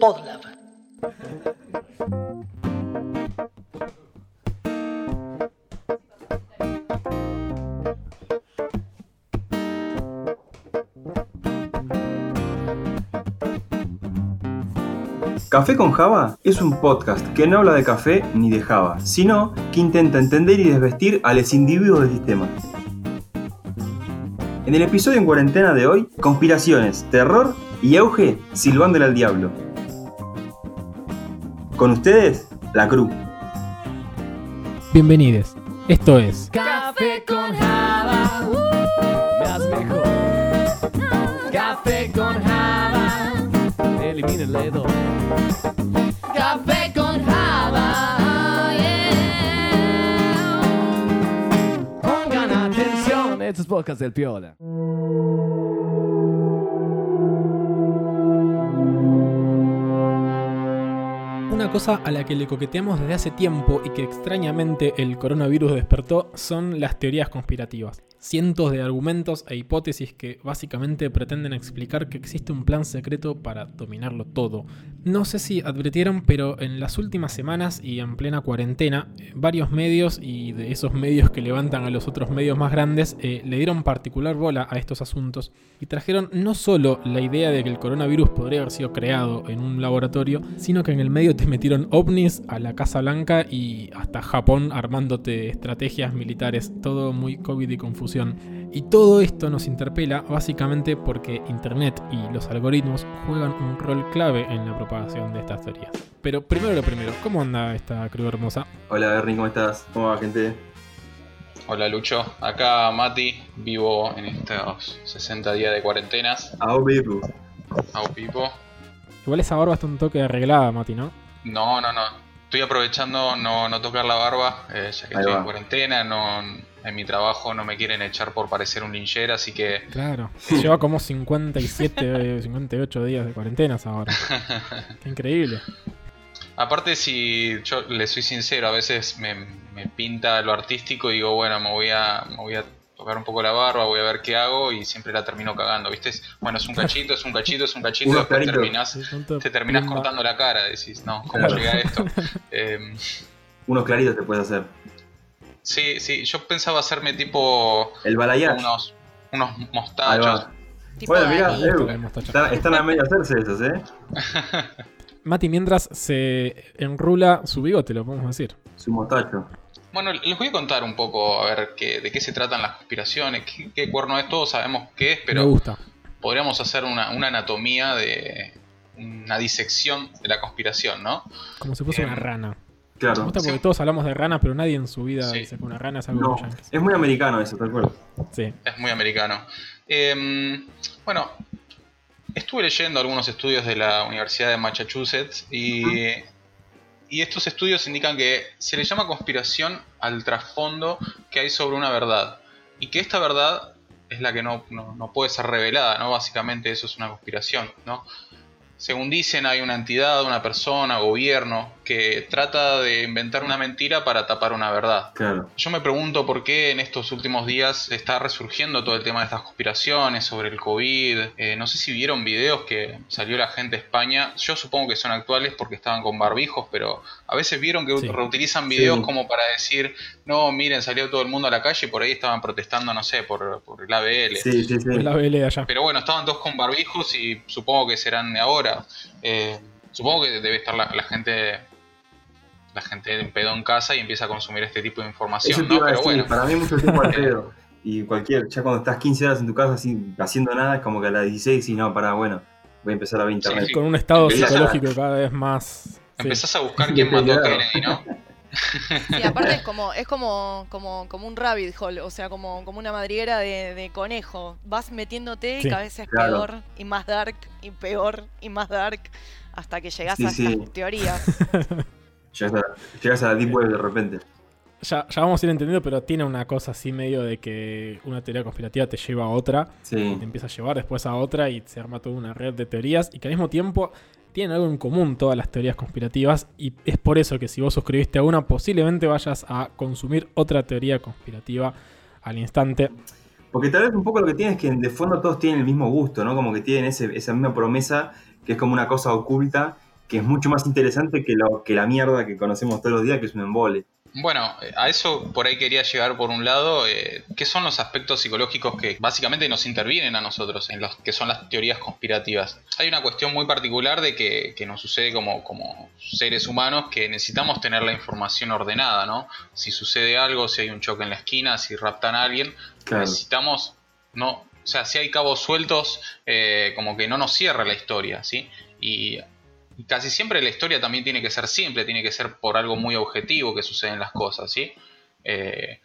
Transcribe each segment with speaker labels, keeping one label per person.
Speaker 1: Podlab.
Speaker 2: Café con Java es un podcast que no habla de café ni de Java, sino que intenta entender y desvestir a los individuos del sistema. En el episodio en cuarentena de hoy, conspiraciones, terror y auge silbándole al diablo. Con ustedes, la Cruz.
Speaker 3: Bienvenidos. Esto es
Speaker 4: Café con Java, uh, mejor. Café con Java, elimina el dedo. Café con Java. Pongan atención, esto es podcast del Piola.
Speaker 3: Cosa a la que le coqueteamos desde hace tiempo y que extrañamente el coronavirus despertó son las teorías conspirativas. Cientos de argumentos e hipótesis que básicamente pretenden explicar que existe un plan secreto para dominarlo todo. No sé si advirtieron, pero en las últimas semanas y en plena cuarentena, eh, varios medios y de esos medios que levantan a los otros medios más grandes eh, le dieron particular bola a estos asuntos y trajeron no solo la idea de que el coronavirus podría haber sido creado en un laboratorio, sino que en el medio te metieron ovnis a la Casa Blanca y hasta Japón armándote estrategias militares, todo muy COVID y confusión. Y todo esto nos interpela básicamente porque Internet y los algoritmos juegan un rol clave en la propagación de estas teorías. Pero primero lo primero, ¿cómo anda esta crew hermosa?
Speaker 2: Hola Bernie, ¿cómo estás? ¿Cómo va gente?
Speaker 5: Hola Lucho, acá Mati, vivo en estos 60 días de cuarentenas.
Speaker 2: A vivo.
Speaker 5: Au Pipo.
Speaker 3: Igual esa barba está un toque arreglada, Mati, ¿no?
Speaker 5: No, no, no. Estoy aprovechando no, no tocar la barba, eh, ya que
Speaker 2: Ahí
Speaker 5: estoy
Speaker 2: va.
Speaker 5: en cuarentena, no, en mi trabajo no me quieren echar por parecer un linchera, así que
Speaker 3: Claro. Lleva como 57, eh, 58 días de cuarentenas ahora. Qué increíble.
Speaker 5: aparte si yo le soy sincero, a veces me, me pinta lo artístico y digo, bueno, me voy a, me voy a tocar un poco la barba, voy a ver qué hago y siempre la termino cagando, ¿viste? Bueno, es un cachito, es un cachito, es un cachito,
Speaker 2: Unos
Speaker 5: después terminás, te terminás cortando la cara, decís, no, ¿cómo
Speaker 3: Claro.
Speaker 5: llegué a esto? Em,
Speaker 2: Unos claritos te puedes hacer.
Speaker 5: Sí, sí, yo pensaba hacerme tipo
Speaker 2: El balayage.
Speaker 5: unos, unos mostachos.
Speaker 2: Bueno, mirá, eh, están, están a medio hacerse esos, ¿eh?
Speaker 3: Mati, mientras se enrula su bigote, lo podemos decir.
Speaker 2: Su mostacho.
Speaker 5: Bueno, les voy a contar un poco a ver qué, de qué se tratan las conspiraciones, qué, qué cuerno es, todos sabemos qué es,
Speaker 3: Me
Speaker 5: pero
Speaker 3: gusta.
Speaker 5: podríamos hacer una, una anatomía de una disección de la conspiración, ¿no?
Speaker 3: Como si fuese
Speaker 5: Em,
Speaker 3: una rana. Me
Speaker 2: Claro.
Speaker 3: gusta porque
Speaker 5: Sí.
Speaker 3: todos hablamos de ranas, pero nadie en su vida
Speaker 5: Sí.
Speaker 3: dice que una rana es algo
Speaker 2: No, es muy americano eso, ¿te acuerdas?
Speaker 3: Sí.
Speaker 5: Es muy americano. Em, bueno, estuve leyendo algunos estudios de la Universidad de Massachusetts y, y estos estudios indican que se le llama conspiración al trasfondo que hay sobre una verdad y que esta verdad es la que no, no- no puede ser revelada, ¿no? Básicamente eso es una conspiración, ¿no? Según dicen, hay una entidad, una persona, gobierno, que trata de inventar una mentira para tapar una verdad.
Speaker 2: Claro.
Speaker 5: Yo me pregunto por qué en estos últimos días está resurgiendo todo el tema de estas conspiraciones sobre el COVID. Eh, no sé si vieron videos que salió la gente de España. Yo supongo que son actuales porque estaban con barbijos, pero a veces vieron que
Speaker 3: Sí.
Speaker 5: reutilizan videos
Speaker 2: Sí.
Speaker 5: como para decir, no, miren, salió todo el mundo a la calle y por ahí estaban protestando, no sé, por, por el ABL.
Speaker 2: Sí, sí, sí.
Speaker 3: Es la BL de allá.
Speaker 5: Pero bueno, estaban todos con barbijos y supongo que serán de ahora. Eh, supongo que debe estar la, la gente la gente en pedo en casa y empieza a consumir este tipo de
Speaker 2: Eso
Speaker 5: información, ¿no?
Speaker 2: iba a
Speaker 5: Pero
Speaker 2: decir,
Speaker 5: bueno,
Speaker 2: para mí mucho tiempo al pedo. Y cualquier, ya cuando estás 15 horas en tu casa así, haciendo nada, es como que a las 16 y no, para bueno, voy a empezar a ver internet.
Speaker 5: Sí,
Speaker 3: Con un estado
Speaker 5: Empezás a-
Speaker 3: psicológico cada vez más. sí.
Speaker 5: empezás a buscar quién mató a. Kennedy, ¿no?
Speaker 6: Y aparte es como, es como, como, como un rabbit hole, o sea, como, como una madriguera de, de conejo. Vas metiénete y
Speaker 3: Sí,
Speaker 6: cada vez es
Speaker 2: claro.
Speaker 6: peor y más dark y peor y más dark hasta que llegas
Speaker 2: Sí,
Speaker 6: a
Speaker 2: sí.
Speaker 6: estas teorías.
Speaker 2: Llegas a, llegas a la Deep Web de repente.
Speaker 3: Ya, ya vamos a ir entendiendo, pero tiene una cosa así medio de que una teoría conspirativa te lleva a otra, y
Speaker 2: Sí.
Speaker 3: te empieza a llevar después a otra y se arma toda una red de teorías y que al mismo tiempo tienen algo en común todas las teorías conspirativas y es por eso que si vos suscribiste a una posiblemente vayas a consumir otra teoría conspirativa al instante.
Speaker 2: Porque tal vez un poco lo que tiene es que de fondo todos tienen el mismo gusto, ¿no? Como que tienen ese- esa misma promesa que es como una cosa oculta que es mucho más interesante que, lo, que la mierda que conocemos todos los días, que es un embole.
Speaker 5: Bueno, eh, a eso por ahí quería llegar por un lado, eh, ¿qué son los aspectos psicológicos que básicamente nos intervienen a nosotros, en los que son las teorías conspirativas? Hay una cuestión muy particular de que, que nos sucede como, como seres humanos que necesitamos tener la información ordenada, ¿no? Si sucede algo, si hay un choque en la esquina, si raptan a alguien,
Speaker 2: Claro.
Speaker 5: necesitamos, no, o sea, si hay cabos sueltos, eh, como que no nos cierra la historia, ¿sí? Y casi siempre la historia también tiene que ser simple, tiene que ser por algo muy objetivo que suceden las cosas, ¿sí? Eh,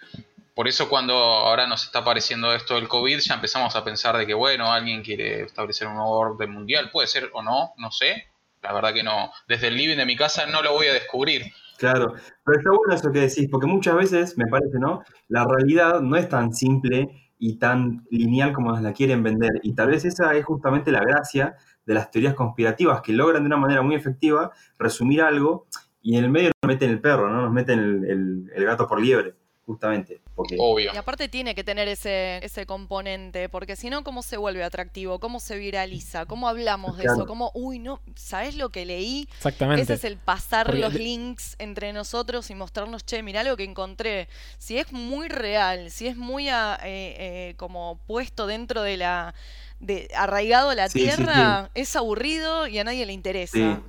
Speaker 5: por eso cuando ahora nos está apareciendo esto del COVID, ya empezamos a pensar de que, bueno, alguien quiere establecer un nuevo orden mundial, puede ser o no, no sé. La verdad que no, desde el living de mi casa no lo voy a descubrir.
Speaker 2: Claro, pero está bueno eso que decís, porque muchas veces, me parece, ¿no? La realidad no es tan simple y tan lineal como nos la quieren vender. Y tal vez esa es justamente la gracia de las teorías conspirativas, que logran de una manera muy efectiva resumir algo y en el medio nos meten el perro, ¿no? Nos meten el, el- el gato por liebre, justamente. Porque,
Speaker 5: Obvio.
Speaker 6: Y aparte tiene que tener ese, ese componente, porque si no, ¿cómo se vuelve atractivo? ¿Cómo se viraliza? ¿Cómo hablamos de
Speaker 2: Claro.
Speaker 6: eso? ¿Cómo, uy, no, ¿sabes lo que leí?
Speaker 3: Exactamente.
Speaker 6: Ese es el pasar
Speaker 3: Porque
Speaker 6: los links entre nosotros y mostrarnos, che, mirá lo que encontré. Si es muy real, si es muy ah, eh, eh, como puesto dentro de la... De, arraigado a la
Speaker 2: Sí, sí,
Speaker 6: tierra, es aburrido y a nadie le interesa.
Speaker 2: sí,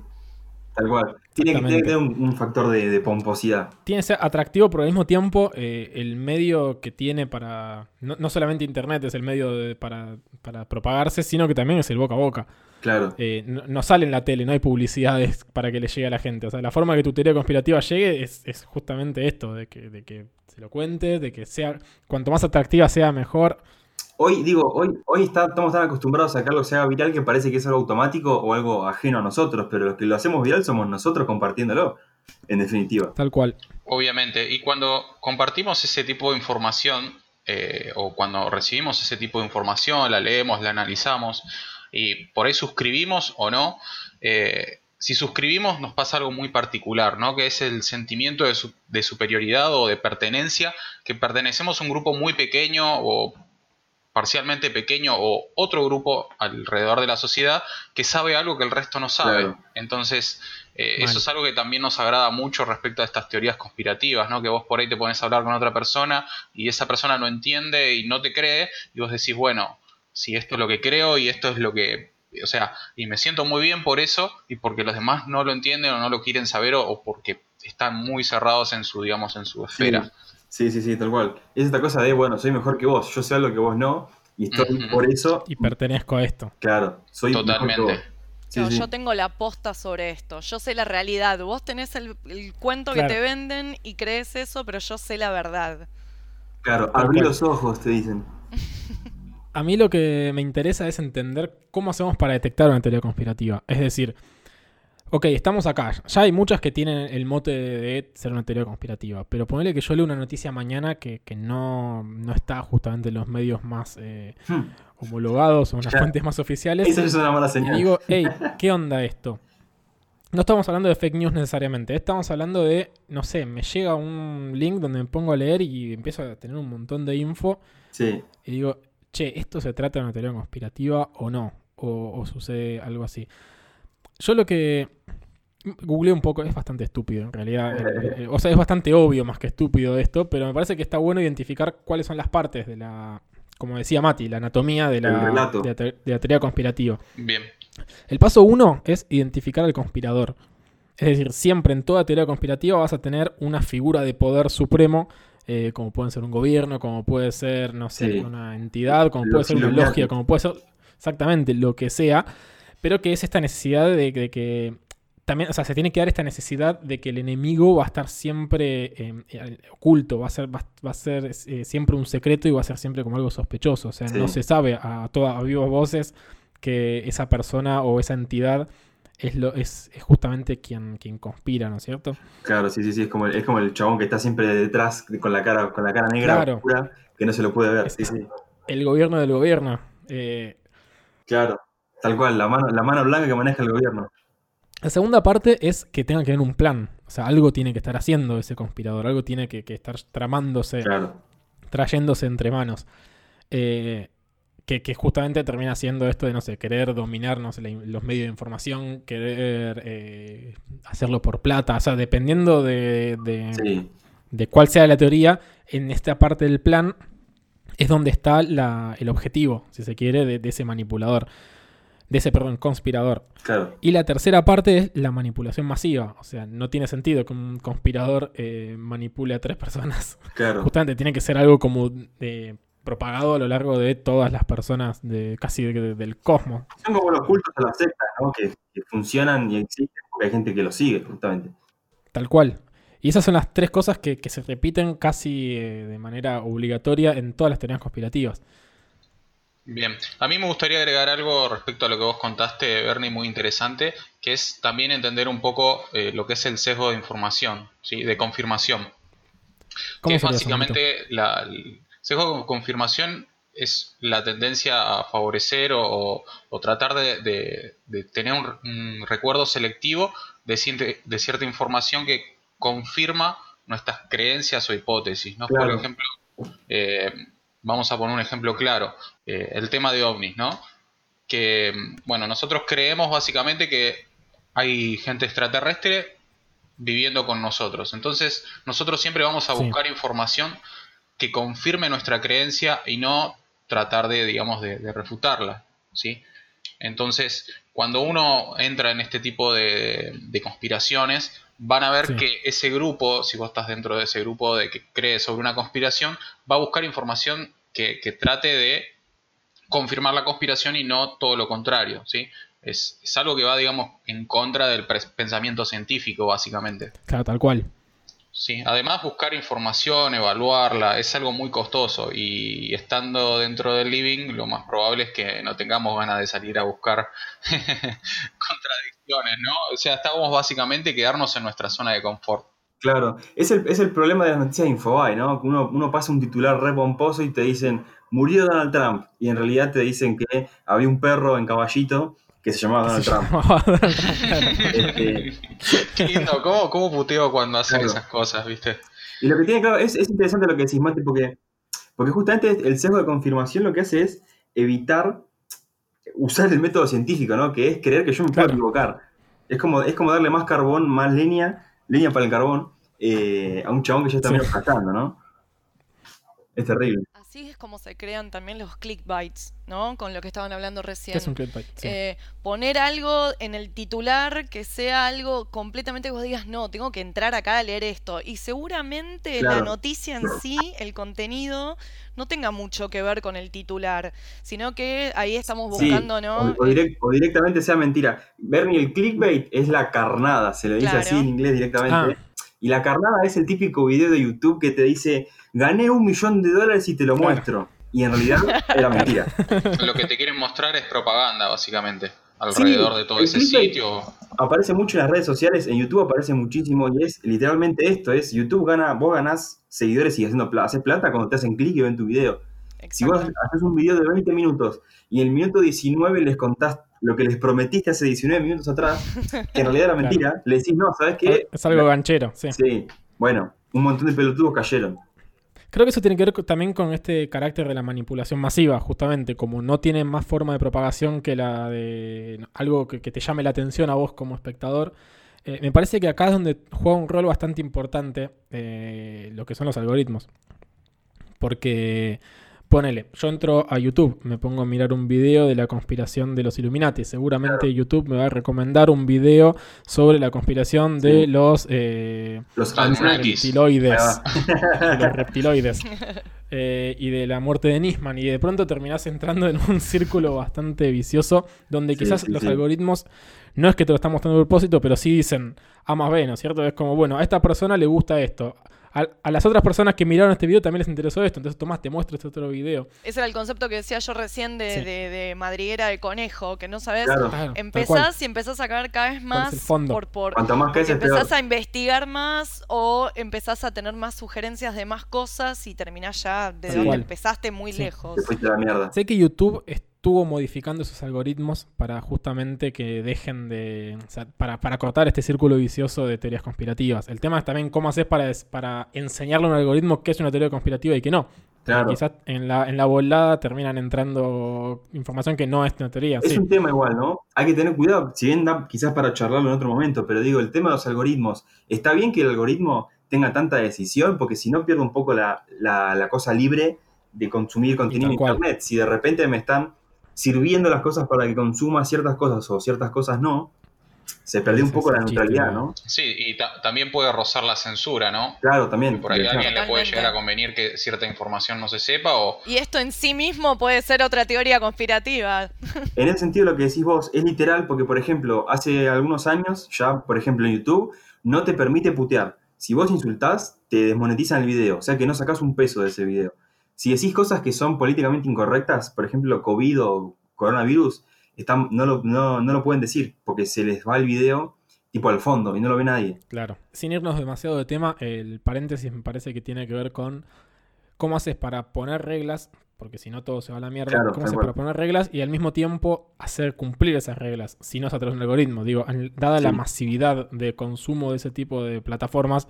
Speaker 2: tal cual. Tiene que, tiene que tener un, un factor de, de pomposidad.
Speaker 3: tiene que ser atractivo, pero al mismo tiempo eh, el medio que tiene para... No, no solamente Internet es el medio de- para, para propagarse, sino que también es el boca a boca.
Speaker 2: Claro.
Speaker 3: Eh, no, no sale en la tele, no hay publicidades para que le llegue a la gente. O sea, la forma que tu teoría conspirativa llegue es, es justamente esto, de que, de que se lo cuentes, de que sea... Cuanto más atractiva sea, mejor.
Speaker 2: Hoy, digo, hoy, hoy está- estamos tan acostumbrados a que algo se haga viral que parece que es algo automático o algo ajeno a nosotros, pero los que lo hacemos viral somos nosotros compartiéndolo, en definitiva.
Speaker 3: Tal cual.
Speaker 5: Obviamente, y cuando compartimos ese tipo de información, eh, o cuando recibimos ese tipo de información, la leemos, la analizamos, y por ahí suscribimos o no, eh, si suscribimos nos pasa algo muy particular, ¿no? Que es el sentimiento de, su- de superioridad o de pertenencia, que pertenecemos a un grupo muy pequeño o parcialmente pequeño o otro grupo alrededor de la sociedad que sabe algo que el resto no sabe.
Speaker 2: Claro.
Speaker 5: Entonces, eh, eso es algo que también nos agrada mucho respecto a estas teorías conspirativas, ¿no? Que vos por ahí te pones a hablar con otra persona y esa persona no entiende y no te cree y vos decís, bueno, si esto es lo que creo y esto es lo que... O sea, y me siento muy bien por eso y porque los demás no lo entienden o no lo quieren saber o, o porque están muy cerrados en su, digamos, en su esfera.
Speaker 2: Sí, sí, sí, tal cual. Es esta cosa de, bueno, soy mejor que vos, yo sé algo que vos no, y estoy por eso,
Speaker 3: Y pertenezco a esto.
Speaker 2: claro, soy mejor que
Speaker 5: Totalmente.
Speaker 2: vos. Sí, sí.
Speaker 6: Yo tengo la posta sobre esto, yo sé la realidad, vos tenés el, el cuento
Speaker 3: Claro.
Speaker 6: que te venden y crees eso, pero yo sé la verdad.
Speaker 2: Claro, abrí los ojos, te dicen.
Speaker 3: A mí lo que me interesa es entender cómo hacemos para detectar una teoría conspirativa. Es decir, ok, estamos acá. Ya hay muchas que tienen el mote de ser una teoría conspirativa. Pero ponele que yo leo una noticia mañana que, que no, no está justamente en los medios más eh,
Speaker 2: Hmm.
Speaker 3: homologados o en las fuentes más oficiales.
Speaker 2: Esa es una mala
Speaker 3: Y
Speaker 2: señal.
Speaker 3: digo, hey, ¿qué onda esto? No estamos hablando de fake news necesariamente. Estamos hablando de, no sé, me llega un link donde me pongo a leer y empiezo a tener un montón de info.
Speaker 2: Sí,
Speaker 3: Y digo, che, ¿esto se trata de una teoría conspirativa o no? O, o sucede algo así. Yo lo que googleé un poco, es bastante estúpido en realidad. eh, eh, o sea, es bastante obvio más que estúpido esto, pero me parece que está bueno identificar cuáles son las partes de la, como decía Mati, la anatomía de la, de la, te- de la teoría conspirativa.
Speaker 5: Bien.
Speaker 3: El paso uno es identificar al conspirador. Es decir, siempre en toda teoría conspirativa vas a tener una figura de poder supremo, eh, como puede ser un gobierno, como puede ser, no sé,
Speaker 2: Sí.
Speaker 3: una entidad, como puede ser una logia, como puede ser exactamente lo que sea, pero que es esta necesidad de, de que también, o sea, se tiene que dar esta necesidad de que el enemigo va a estar siempre eh, eh, oculto, va a ser, va, va a ser eh, siempre un secreto y va a ser siempre como algo sospechoso. O sea,
Speaker 2: Sí.
Speaker 3: no se sabe a todas a vivas voces que esa persona o esa entidad es, lo, es, es justamente quien, quien conspira, ¿no es cierto?
Speaker 2: claro, sí, sí, sí. Es como, el, es como el chabón que está siempre detrás con la cara, con la cara negra
Speaker 3: Claro.
Speaker 2: oscura, que no se lo puede ver. Sí, sí.
Speaker 3: El gobierno del gobierno. Eh,
Speaker 2: Claro. Tal cual, la mano, la mano blanca que maneja el gobierno.
Speaker 3: La segunda parte es que tenga que tener un plan. O sea, algo tiene que estar haciendo ese conspirador, algo tiene que, que estar tramándose,
Speaker 2: Claro.
Speaker 3: trayéndose entre manos. eh, que, que justamente termina siendo esto de, no sé, querer dominarnos los medios de información, querer eh, hacerlo por plata, o sea, dependiendo de, de,
Speaker 2: Sí.
Speaker 3: de cuál sea la teoría, en esta parte del plan es donde está la- el objetivo, si se quiere, de, de ese manipulador, de ese, perdón, conspirador.
Speaker 2: Claro.
Speaker 3: Y la tercera parte es la manipulación masiva, o sea, no tiene sentido que un conspirador eh, manipule a tres personas.
Speaker 2: Claro.
Speaker 3: Justamente tiene que ser algo como de, propagado a lo largo de todas las personas de casi de- del cosmos.
Speaker 2: Son como los cultos a las sectas, ¿no? Que, que funcionan y existen porque hay gente que los sigue, justamente.
Speaker 3: Tal cual. Y esas son las tres cosas que, que se repiten casi eh, de manera obligatoria en todas las teorías conspirativas.
Speaker 5: Bien, a mí me gustaría agregar algo respecto a lo que vos contaste, Bernie, muy interesante, que es también entender un poco eh, lo que es el sesgo de información, ¿sí? de confirmación.
Speaker 3: ¿Cómo
Speaker 5: que es básicamente la, el sesgo de confirmación es la tendencia a favorecer o, o- o tratar de, de- de tener un, un recuerdo selectivo de, de cierta información que confirma nuestras creencias o hipótesis. ¿no? Por ejemplo, eh, vamos a poner un ejemplo claro, eh, el tema de ovnis, ¿no? Que, bueno, nosotros creemos básicamente que hay gente extraterrestre viviendo con nosotros. Entonces, nosotros siempre vamos a
Speaker 3: Sí.
Speaker 5: buscar información que confirme nuestra creencia y no tratar de, digamos, de, de refutarla, ¿sí? Entonces, cuando uno entra en este tipo de, de conspiraciones, van a ver
Speaker 3: Sí.
Speaker 5: que ese grupo, si vos estás dentro de ese grupo de que cree sobre una conspiración, va a buscar información que, que trate de confirmar la conspiración y no todo lo contrario, ¿sí? Es, es algo que va, digamos, en contra del pensamiento científico, básicamente.
Speaker 3: Claro, tal cual.
Speaker 5: Sí, además buscar información, evaluarla, es algo muy costoso y estando dentro del living lo más probable es que no tengamos ganas de salir a buscar contradicciones, ¿no? O sea, estamos básicamente quedarnos en nuestra zona de confort.
Speaker 2: Claro, es el, es el problema de las noticias de Infobae, ¿no? Uno, uno pasa un titular re pomposo y te dicen, murió Donald Trump. Y en realidad te dicen que había un perro en caballito que se llamaba Donald
Speaker 3: Se
Speaker 2: Trump.
Speaker 3: llamaba Donald Trump, claro.
Speaker 2: Este,
Speaker 5: Qué lindo, ¿cómo, cómo puteo cuando hacen
Speaker 2: Claro.
Speaker 5: esas cosas, viste?
Speaker 2: y lo que tiene claro, es, es interesante lo que decís, Mati, porque, porque justamente el sesgo de confirmación lo que hace es evitar usar el método científico, ¿no? Que es creer que yo me puedo equivocar. Es como, es como darle más carbón, más leña, leña para el carbón, eh, a un chabón que ya está
Speaker 3: Sí.
Speaker 2: medio ¿no? Es terrible.
Speaker 6: Así es como se crean también los clickbaits, ¿no? Con lo que estaban hablando
Speaker 3: ¿Qué
Speaker 6: recién.
Speaker 3: es un clickbait? Sí.
Speaker 6: Eh, poner algo en el titular que sea algo completamente que vos digas, no, tengo que entrar acá a leer esto. Y seguramente la noticia en sí, el contenido, no tenga mucho que ver con el titular, sino que ahí estamos
Speaker 2: Sí,
Speaker 6: buscando, ¿no?
Speaker 2: O, o direct- o directamente sea mentira. Bernie, el clickbait es la carnada, se le dice
Speaker 6: Claro.
Speaker 2: así en inglés directamente.
Speaker 3: Ah.
Speaker 2: Y la carnada es el típico video de YouTube que te dice, gané un millón de dólares y te lo
Speaker 3: Claro.
Speaker 2: muestro. Y en realidad era mentira.
Speaker 5: Lo que te quieren mostrar es propaganda, básicamente, alrededor de todo ese sitio.
Speaker 2: Aparece mucho en las redes sociales, en YouTube aparece muchísimo y es literalmente esto, es YouTube gana, vos ganás seguidores y haciendo plata, haces plata cuando te hacen clic y ven tu video. Si vos haces un video de 20 minutos y en el minuto 19 les contás lo que les prometiste hace 19 minutos atrás, que en realidad era
Speaker 3: Claro.
Speaker 2: mentira, le decís, no, ¿sabes qué?
Speaker 3: Es algo ganchero, sí.
Speaker 2: Sí, bueno, un montón de pelotudos cayeron.
Speaker 3: Creo que eso tiene que ver también con este carácter de la manipulación masiva, justamente, como no tiene más forma de propagación que la de algo que, que te llame la atención a vos como espectador. Eh, me parece que acá es donde juega un rol bastante importante eh, lo que son los algoritmos. Porque, ponele, yo entro a YouTube, me pongo a mirar un video de la conspiración de los Illuminati. Seguramente YouTube me va a recomendar un video sobre la conspiración de
Speaker 2: Sí.
Speaker 3: los... eh,
Speaker 2: Los
Speaker 3: reptiloides. De los reptiloides. Eh, y de la muerte de Nisman. Y de pronto terminás entrando en un círculo bastante vicioso donde
Speaker 2: Sí,
Speaker 3: quizás
Speaker 2: sí,
Speaker 3: los
Speaker 2: sí.
Speaker 3: algoritmos no es que te lo están mostrando a propósito, pero sí dicen A más B, ¿no es cierto? Es como, bueno, a esta persona le gusta esto. A, a las otras personas que miraron este video también les interesó esto. Entonces, Tomás, te muestro este otro video.
Speaker 6: Ese era el concepto que decía yo recién de,
Speaker 3: Sí.
Speaker 6: de- de madriguera de conejo, que no sabes.
Speaker 2: Claro.
Speaker 6: Empezás y empezás a caer cada vez
Speaker 3: ¿Cuál es
Speaker 6: más
Speaker 3: fondo?
Speaker 6: por, por
Speaker 2: Cuanto más peor.
Speaker 6: empezás a investigar más o empezás a tener más sugerencias de más cosas y terminás ya de
Speaker 2: Sí.
Speaker 6: donde empezaste muy
Speaker 3: Sí.
Speaker 6: lejos.
Speaker 2: Te fuiste a la mierda.
Speaker 3: Sé que YouTube estuvo modificando esos algoritmos para justamente que dejen de. o sea, para, para cortar este círculo vicioso de teorías conspirativas. El tema es también cómo haces para, para enseñarle a un algoritmo qué es una teoría conspirativa y qué no.
Speaker 2: Claro.
Speaker 3: Quizás en la, en la volada terminan entrando información que no es una teoría.
Speaker 2: Es
Speaker 3: sí.
Speaker 2: un tema igual, ¿no? Hay que tener cuidado, si bien da quizás para charlarlo en otro momento, pero digo, el tema de los algoritmos, está bien que el algoritmo tenga tanta decisión, porque si no pierde un poco la, la- la cosa libre de consumir contenido en. Internet. Si de repente me están sirviendo las cosas para que consuma ciertas cosas o ciertas cosas no, se perdió un poco la
Speaker 3: chiste,
Speaker 2: neutralidad,
Speaker 3: ¿no?
Speaker 2: ¿no?
Speaker 5: Sí, y ta- también puede rozar la censura, ¿no?
Speaker 2: Claro, también.
Speaker 5: Por ahí a alguien le puede llegar a convenir que cierta información no se sepa o...
Speaker 6: Y esto en sí mismo puede ser otra teoría conspirativa.
Speaker 2: En ese sentido, lo que decís vos es literal porque, por ejemplo, hace algunos años, ya, por ejemplo, en YouTube, no te permite putear. Si vos insultás, te desmonetizan el video, o sea que no sacás un peso de ese video. Si decís cosas que son políticamente incorrectas, por ejemplo, COVID o coronavirus, están, no, lo, no, no lo pueden decir porque se les va el video tipo al fondo y no lo ve nadie.
Speaker 3: Claro. Sin irnos demasiado de tema, el paréntesis me parece que tiene que ver con cómo haces para poner reglas, porque si no todo se va a la mierda,
Speaker 2: Claro,
Speaker 3: cómo haces para poner reglas y al mismo tiempo hacer cumplir esas reglas, si no es a través de un algoritmo. Digo, dada la masividad de consumo de ese tipo de plataformas,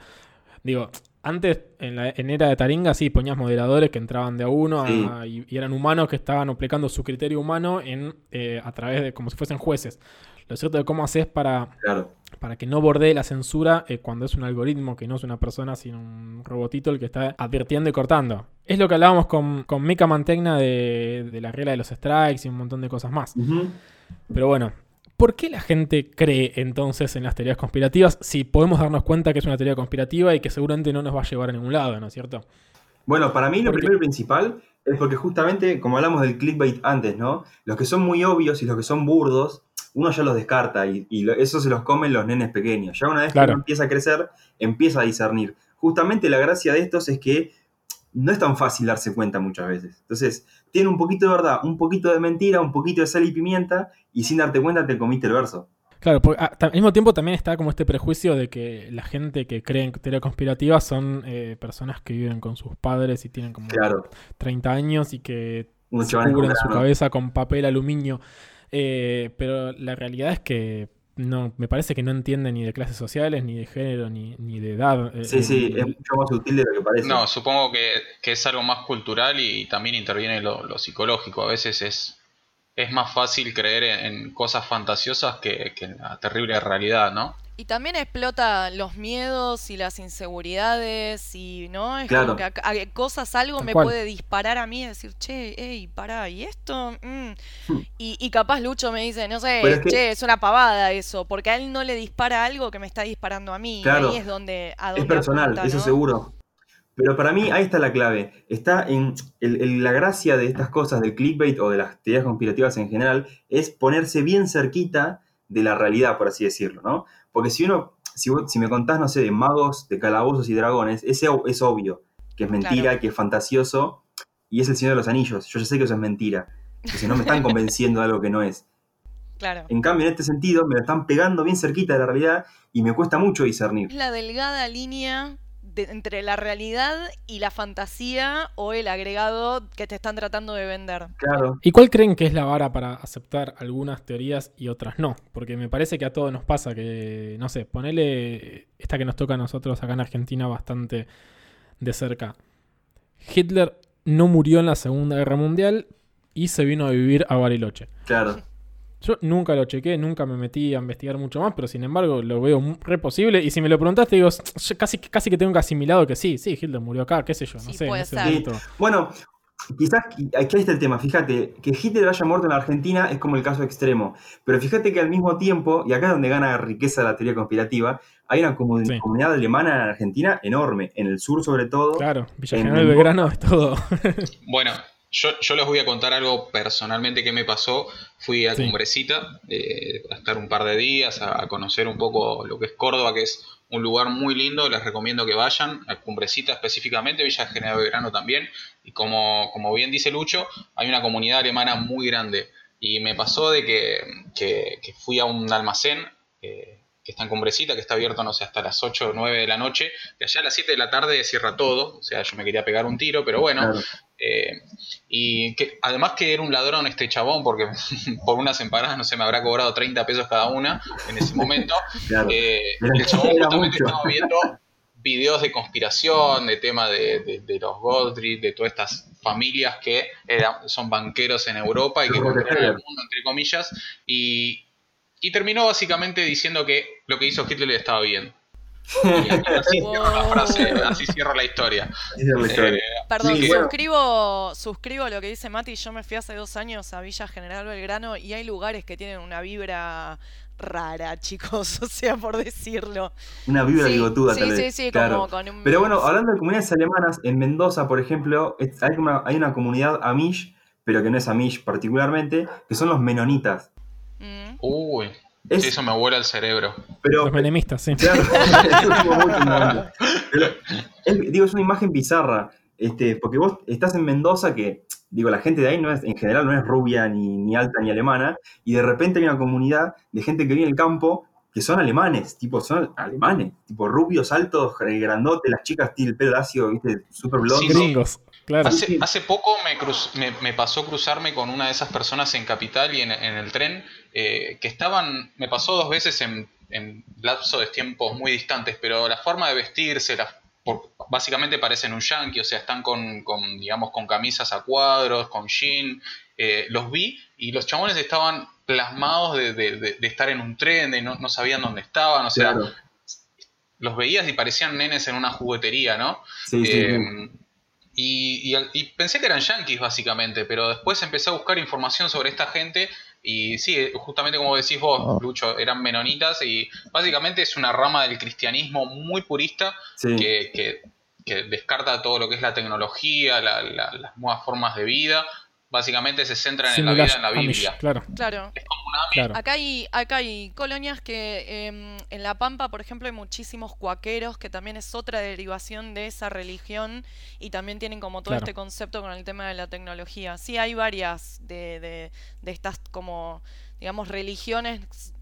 Speaker 3: digo, antes en la en era de Taringa sí ponías moderadores que entraban de a uno a- y, y eran humanos que estaban aplicando su criterio humano en, eh, a través de como si fuesen jueces. Lo cierto de cómo haces para
Speaker 2: Claro.
Speaker 3: para que no bordee la censura eh, cuando es un algoritmo que no es una persona, sino un robotito el que está advirtiendo y cortando. Es lo que hablábamos con, con Mika Mantegna de, de la regla de los strikes y un montón de cosas más. Pero bueno, ¿por qué la gente cree entonces en las teorías conspirativas si podemos darnos cuenta que es una teoría conspirativa y que seguramente no nos va a llevar a ningún lado, ¿no es cierto?
Speaker 2: Bueno, para mí lo primero y principal es porque justamente, como hablamos del clickbait antes, ¿no? Los que son muy obvios y los que son burdos, uno ya los descarta y, eso se los comen los nenes pequeños. Ya una vez
Speaker 3: Claro.
Speaker 2: que uno empieza a crecer, empieza a discernir. Justamente la gracia de estos es que no es tan fácil darse cuenta muchas veces. Entonces, tiene un poquito de verdad, un poquito de mentira, un poquito de sal y pimienta, y sin darte cuenta te comiste el verso.
Speaker 3: Claro, porque ah, al mismo tiempo también está como este prejuicio de que la gente que cree en teoría conspirativa son eh, personas que viven con sus padres y tienen como
Speaker 2: Claro.
Speaker 3: 30 años y que se
Speaker 2: con
Speaker 3: cubren su cabeza con papel aluminio. Eh, pero la realidad es que no, me parece que no entiende ni de clases sociales, ni de género, ni, ni de edad. eh,
Speaker 2: Sí, sí,
Speaker 3: el-
Speaker 2: es mucho más sutil de lo que parece.
Speaker 5: No, supongo que, que es algo más cultural y también interviene lo, lo psicológico. A veces es, es más fácil creer en, en cosas fantasiosas que, que en la terrible realidad, ¿no?
Speaker 6: Y también explota los miedos y las inseguridades y, ¿no? Es
Speaker 2: Claro.
Speaker 6: como que a- a- cosas, algo
Speaker 3: Tal
Speaker 6: me
Speaker 3: cual.
Speaker 6: puede disparar a mí y decir, che, ey, pará, ¿y esto? Mm".
Speaker 2: Hmm.
Speaker 6: Y, y capaz Lucho me dice, no sé,
Speaker 2: es que-
Speaker 6: che, es una pavada eso, porque a él no le dispara algo que me está disparando a mí.
Speaker 2: Claro.
Speaker 6: Ahí es donde, a
Speaker 2: Es personal,
Speaker 6: apunta,
Speaker 2: eso seguro. Pero para mí ahí está la clave. Está en el- el- la gracia de estas cosas del clickbait o de las teorías conspirativas en general, es ponerse bien cerquita de la realidad, por así decirlo, ¿no? Porque si uno, si, vos- si me contás, no sé, de magos, de calabozos y dragones, ese es obvio, que es mentira,
Speaker 6: Claro.
Speaker 2: que es fantasioso, y es el Señor de los Anillos. Yo ya sé que eso es mentira. Entonces no me están convenciendo de algo que no es.
Speaker 6: Claro.
Speaker 2: En cambio, en este sentido, me lo están pegando bien cerquita de la realidad y me cuesta mucho discernir.
Speaker 6: Es la delgada línea de- entre la realidad y la fantasía o el agregado que te están tratando de vender.
Speaker 2: Claro.
Speaker 3: ¿Y cuál creen que es la vara para aceptar algunas teorías y otras no? Porque me parece que a todos nos pasa que, no sé, ponele esta que nos toca a nosotros acá en Argentina bastante de cerca. Hitler no murió en la Segunda Guerra Mundial y se vino a vivir a Bariloche.
Speaker 2: Claro.
Speaker 3: Yo nunca lo chequé, nunca me metí a investigar mucho más, pero sin embargo lo veo re posible. Y si me lo preguntaste, digo, yo casi, casi que tengo que asimilado que sí, sí, Hitler murió acá, qué sé yo, no
Speaker 6: Sí,
Speaker 3: sé. en
Speaker 6: puede
Speaker 3: ese
Speaker 6: ser.
Speaker 3: momento.
Speaker 2: Bueno, quizás aquí está el tema, fíjate, que Hitler haya muerto en la Argentina es como el caso extremo, pero fíjate que al mismo tiempo, y acá es donde gana riqueza la teoría conspirativa, hay una comu-
Speaker 3: Sí.
Speaker 2: comunidad alemana en Argentina enorme, en el sur sobre todo.
Speaker 3: Claro, Villa
Speaker 2: En
Speaker 3: General. Belgrano es todo.
Speaker 5: Bueno, yo, yo les voy a contar algo personalmente que me pasó. Fui a
Speaker 3: Sí.
Speaker 5: Cumbrecita eh, a estar un par de días, a, conocer un poco lo que es Córdoba, que es un lugar muy lindo. Les recomiendo que vayan a Cumbrecita específicamente, Villa General Belgrano también. Y como, como bien dice Lucho, hay una comunidad alemana muy grande. Y me pasó de que, que- que fui a un almacén eh, que está en Cumbrecita, que está abierto, no sé, hasta las 8 o 9 de la noche. Que allá a las 7 de la tarde cierra todo. O sea, yo me quería pegar un tiro, pero bueno.
Speaker 2: Claro.
Speaker 5: Eh, y que además que era un ladrón este chabón, porque por unas empanadas, no sé, me habrá cobrado 30 pesos cada una en ese momento.
Speaker 2: Claro.
Speaker 5: Eh, el chabón
Speaker 2: era
Speaker 5: justamente
Speaker 2: mucho.
Speaker 5: estaba viendo videos de conspiración, de tema de, de- de los Goldrick, de todas estas familias que son banqueros en Europa y que controlan el mundo, entre comillas, y, y terminó básicamente diciendo que lo que hizo Hitler estaba bien. Y así cierro la frase, así cierro la historia.
Speaker 2: La historia.
Speaker 5: Eh,
Speaker 6: Perdón,
Speaker 2: Sí, bueno.
Speaker 6: suscribo, suscribo lo que dice Mati. Yo me fui hace dos años a Villa General Belgrano y hay lugares que tienen una vibra rara, chicos, o sea, por decirlo.
Speaker 2: Una vibra
Speaker 6: sí,
Speaker 2: bigotuda,
Speaker 6: sí,
Speaker 2: tal
Speaker 6: sí,
Speaker 2: vez.
Speaker 6: sí,
Speaker 2: Claro.
Speaker 6: como con un...
Speaker 2: Pero bueno, hablando de comunidades alemanas, en Mendoza, por ejemplo, es- hay una, hay una comunidad Amish, pero que no es Amish particularmente, que son los menonitas.
Speaker 6: Mm.
Speaker 5: Uy,
Speaker 2: Es,
Speaker 5: eso me vuela el cerebro.
Speaker 2: pero,
Speaker 3: Los menemistas, sí.
Speaker 2: Claro, es- digo, es una imagen bizarra. Este, porque vos estás en Mendoza que, digo, la gente de ahí no es, en general no es rubia, ni, ni alta, ni alemana, y de repente hay una comunidad de gente que vive en el campo que son alemanes, tipo, son alemanes, tipo rubios, altos, eh, grandotes, las chicas tienen el pelo lacio, viste, súper blondos.
Speaker 5: Sí.
Speaker 3: Gringos, claro.
Speaker 5: Hace, hace poco me, cruz- me, me pasó cruzarme con una de esas personas en Capital y en, en el tren eh, que estaban, me pasó dos veces en, en lapso de tiempos muy distantes, pero la forma de vestirse, la- por- básicamente parecen un yankee, o sea, están con, con, digamos, con camisas a cuadros, con jean, eh, los vi y los chabones estaban plasmados de, de- de- de estar en un tren, de no, no sabían dónde estaban, o sea, los veías y parecían nenes en una juguetería, ¿no?
Speaker 2: Sí,
Speaker 5: Eh,
Speaker 2: sí.
Speaker 5: y, y pensé que eran yankees básicamente, pero después empecé a buscar información sobre esta gente y sí, justamente como decís vos, Lucho, eran menonitas y básicamente es una rama del cristianismo muy purista
Speaker 2: Sí.
Speaker 5: que, que- que descarta todo lo que es la tecnología, la- la- las nuevas formas de vida, básicamente se centran en la vida en la
Speaker 3: Amish,
Speaker 5: Biblia.
Speaker 3: claro,
Speaker 6: Claro.
Speaker 5: Es como una
Speaker 3: claro.
Speaker 6: Acá hay, acá hay colonias que em, en La Pampa, por ejemplo, hay muchísimos cuaqueros, que también es otra derivación de esa religión y también tienen como todo
Speaker 3: Claro.
Speaker 6: este concepto con el tema de la tecnología. Sí, hay varias de, de- de estas como, digamos, religiones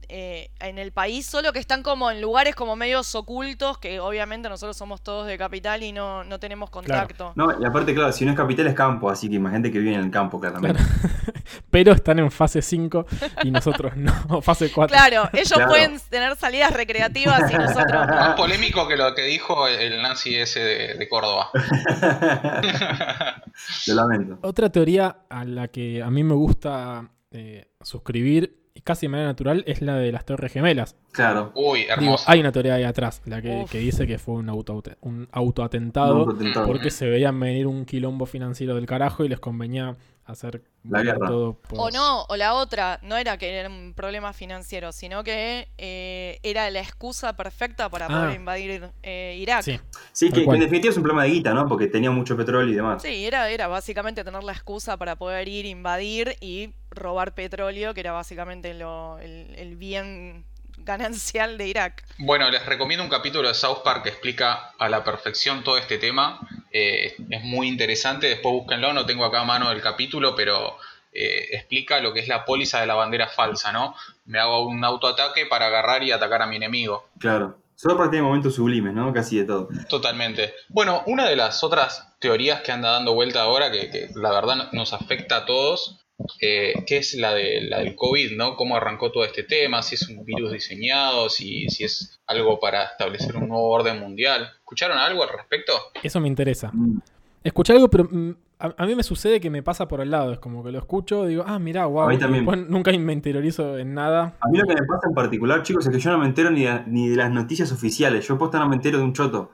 Speaker 6: eh, en el país, solo que están como en lugares como medios ocultos, que obviamente nosotros somos todos de capital y no, no tenemos contacto.
Speaker 2: No, y aparte, claro, si no es capital es campo, así que imagínate que viven en el campo, claramente.
Speaker 3: Pero están en fase 5 y nosotros no, fase 4.
Speaker 6: Claro, ellos
Speaker 2: Claro.
Speaker 6: pueden tener salidas recreativas y nosotros no.
Speaker 5: más polémico que lo que dijo el Nancy ese de, de Córdoba.
Speaker 2: Lo lamento.
Speaker 3: Otra teoría a la que a mí me gusta eh, suscribir, casi de manera natural, es la de las Torres Gemelas.
Speaker 2: Claro.
Speaker 5: Uy,
Speaker 3: Digo,
Speaker 5: hermoso.
Speaker 3: hay una teoría ahí atrás, la que, que dice que fue un, auto, un autoatentado
Speaker 2: Un atentado.
Speaker 3: porque se veían venir un quilombo financiero del carajo y les convenía hacer
Speaker 2: La guerra.
Speaker 3: todo por-
Speaker 6: O no, o la otra, no era que era un problema financiero, sino que eh, era la excusa perfecta para
Speaker 3: Ah.
Speaker 6: poder invadir eh, Irak.
Speaker 3: Sí,
Speaker 6: Sí.
Speaker 2: Sí, que, en definitiva es un problema de guita, ¿no? Porque tenía mucho petróleo y demás.
Speaker 6: era, era básicamente tener la excusa para poder ir, invadir y robar petróleo, que era básicamente lo, el, el bien ganancial de Irak.
Speaker 5: Bueno, les recomiendo un capítulo de South Park que explica a la perfección todo este tema. Eh, es muy interesante, después búsquenlo, no tengo acá a mano el capítulo, pero eh, explica lo que es la póliza de la bandera falsa, ¿no? Me hago un autoataque para agarrar y atacar a mi enemigo.
Speaker 2: Claro. Solo para tener momentos sublimes, ¿no? Casi de todo.
Speaker 5: Totalmente. Bueno, una de las otras teorías que anda dando vuelta ahora, que, que la verdad nos afecta a todos, eh, que es la, de, la del COVID, ¿no? Cómo arrancó todo este tema, si es un virus diseñado, si, si es algo para establecer un nuevo orden mundial. ¿Escucharon algo al respecto?
Speaker 3: eso me interesa.
Speaker 2: Mm.
Speaker 3: Escuché algo, pero mm, a, a mí me sucede que me pasa por el lado. Es como que lo escucho, digo, ah, mirá, wow.
Speaker 2: A mí también.
Speaker 3: nunca me interiorizo en nada.
Speaker 2: A mí lo que me pasa en particular, chicos, es que yo no me entero ni de, ni de las noticias oficiales. Yo posta no me entero de un choto.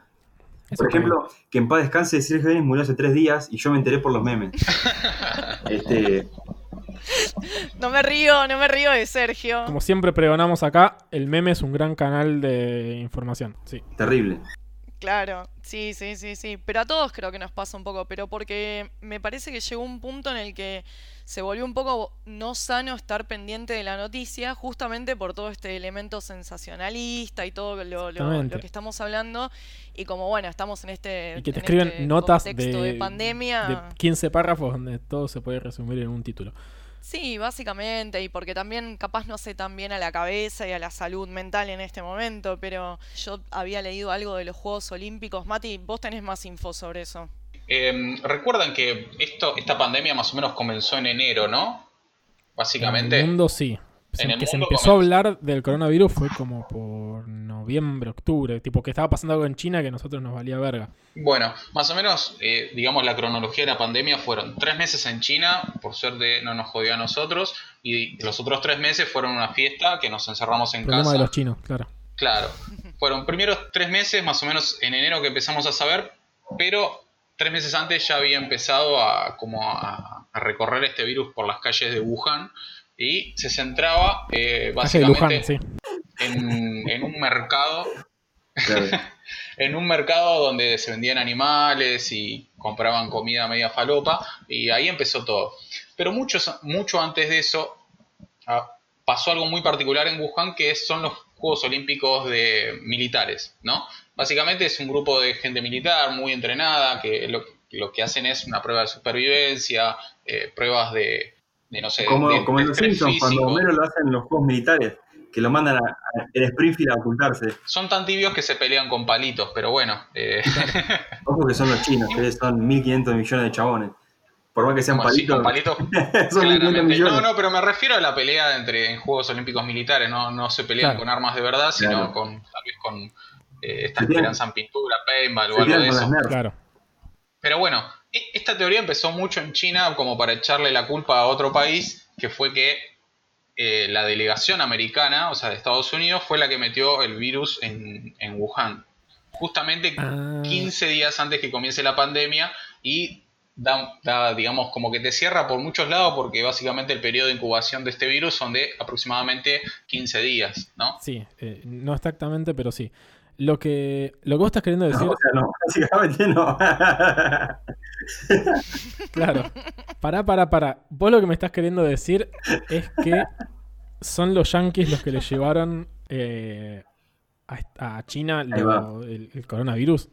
Speaker 3: Eso
Speaker 2: Por ejemplo, que en paz descanse Sergio Denis murió hace tres días y yo me enteré por los memes. este,
Speaker 6: No me río, no me río de Sergio.
Speaker 3: Como siempre pregonamos acá, el meme es un gran canal de información. Sí.
Speaker 2: terrible.
Speaker 6: Claro, sí, sí, sí, sí. Pero a todos creo que nos pasa un poco, pero porque me parece que llegó un punto en el que se volvió un poco no sano estar pendiente de la noticia, justamente por todo este elemento sensacionalista y todo lo, lo-
Speaker 3: Exactamente.
Speaker 6: lo que estamos hablando. Y como bueno, estamos en este,
Speaker 3: Y que te
Speaker 6: en
Speaker 3: escriben
Speaker 6: este
Speaker 3: notas
Speaker 6: de,
Speaker 3: de,
Speaker 6: pandemia.
Speaker 3: de 15 párrafos donde todo se puede resumir en un título.
Speaker 6: Sí, básicamente, y porque también capaz no sé tan bien a la cabeza y a la salud mental en este momento, pero yo había leído algo de los Juegos Olímpicos. Mati, vos tenés más info sobre eso.
Speaker 5: Eh, Recuerdan que esto, esta pandemia más o menos comenzó en enero, ¿no?
Speaker 3: En
Speaker 5: Básicamente.
Speaker 3: el mundo sí,
Speaker 5: En el
Speaker 3: que se empezó a hablar del coronavirus fue como por noviembre, octubre, tipo que estaba pasando algo en China que a nosotros nos valía verga.
Speaker 5: Bueno, más o menos, eh, digamos, la cronología de la pandemia fueron tres meses en China, por suerte no nos jodió a nosotros, y los otros tres meses fueron una fiesta que nos encerramos en
Speaker 3: Problema
Speaker 5: casa.
Speaker 3: de los chinos, claro.
Speaker 5: Claro, fueron primeros tres meses, más o menos en enero que empezamos a saber, pero tres meses antes ya había empezado a, como a, a recorrer este virus por las calles de Wuhan y se centraba eh,
Speaker 3: de
Speaker 5: básicamente
Speaker 3: Luján, sí.
Speaker 5: en, en un mercado
Speaker 2: Claro.
Speaker 5: en un mercado donde se vendían animales y compraban comida media falopa y ahí empezó todo. Pero muchos, mucho antes de eso ah, pasó algo muy particular en Wuhan que son los Juegos Olímpicos de militares, ¿no? Básicamente es un grupo de gente militar muy entrenada que lo, lo que hacen es una prueba de supervivencia, eh, pruebas de, de, no sé,
Speaker 2: Como,
Speaker 5: de-
Speaker 2: como
Speaker 5: de
Speaker 2: en los Simpsons, cuando. Homero lo hacen en los juegos militares, que lo mandan a, a- el Springfield a ocultarse.
Speaker 5: Son tan tibios que se pelean con palitos, pero bueno, eh,
Speaker 2: Ojo que son los chinos, que son 1.500 millones de chabones. Por más que sean palitos,
Speaker 5: palitos
Speaker 2: son 1.500
Speaker 5: Claramente.
Speaker 2: millones.
Speaker 5: No, no, pero me refiero a la pelea entre en Juegos Olímpicos militares, no, no se pelean
Speaker 3: Claro.
Speaker 5: con armas de verdad, sino
Speaker 2: Claro.
Speaker 5: con tal vez con eh, estas que lanzan pintura, paintball o algo de eso.
Speaker 3: Claro.
Speaker 5: Pero bueno, esta teoría empezó mucho en China como para echarle la culpa a otro país, que fue que eh, la delegación americana, o sea, de Estados Unidos, fue la que metió el virus en, en Wuhan. Justamente
Speaker 3: Ah.
Speaker 5: 15 días antes que comience la pandemia y da, da, digamos, como que te cierra por muchos lados porque básicamente el periodo de incubación de este virus son de aproximadamente 15 días, ¿no?
Speaker 3: Sí, eh, no exactamente, pero sí. Lo que, lo que vos estás queriendo decir,
Speaker 2: No, o sea, no, básicamente no.
Speaker 3: claro. Pará, pará, pará. Vos lo que me estás queriendo decir es que son los yankees los que le llevaron eh, a, a China lo- el, el coronavirus.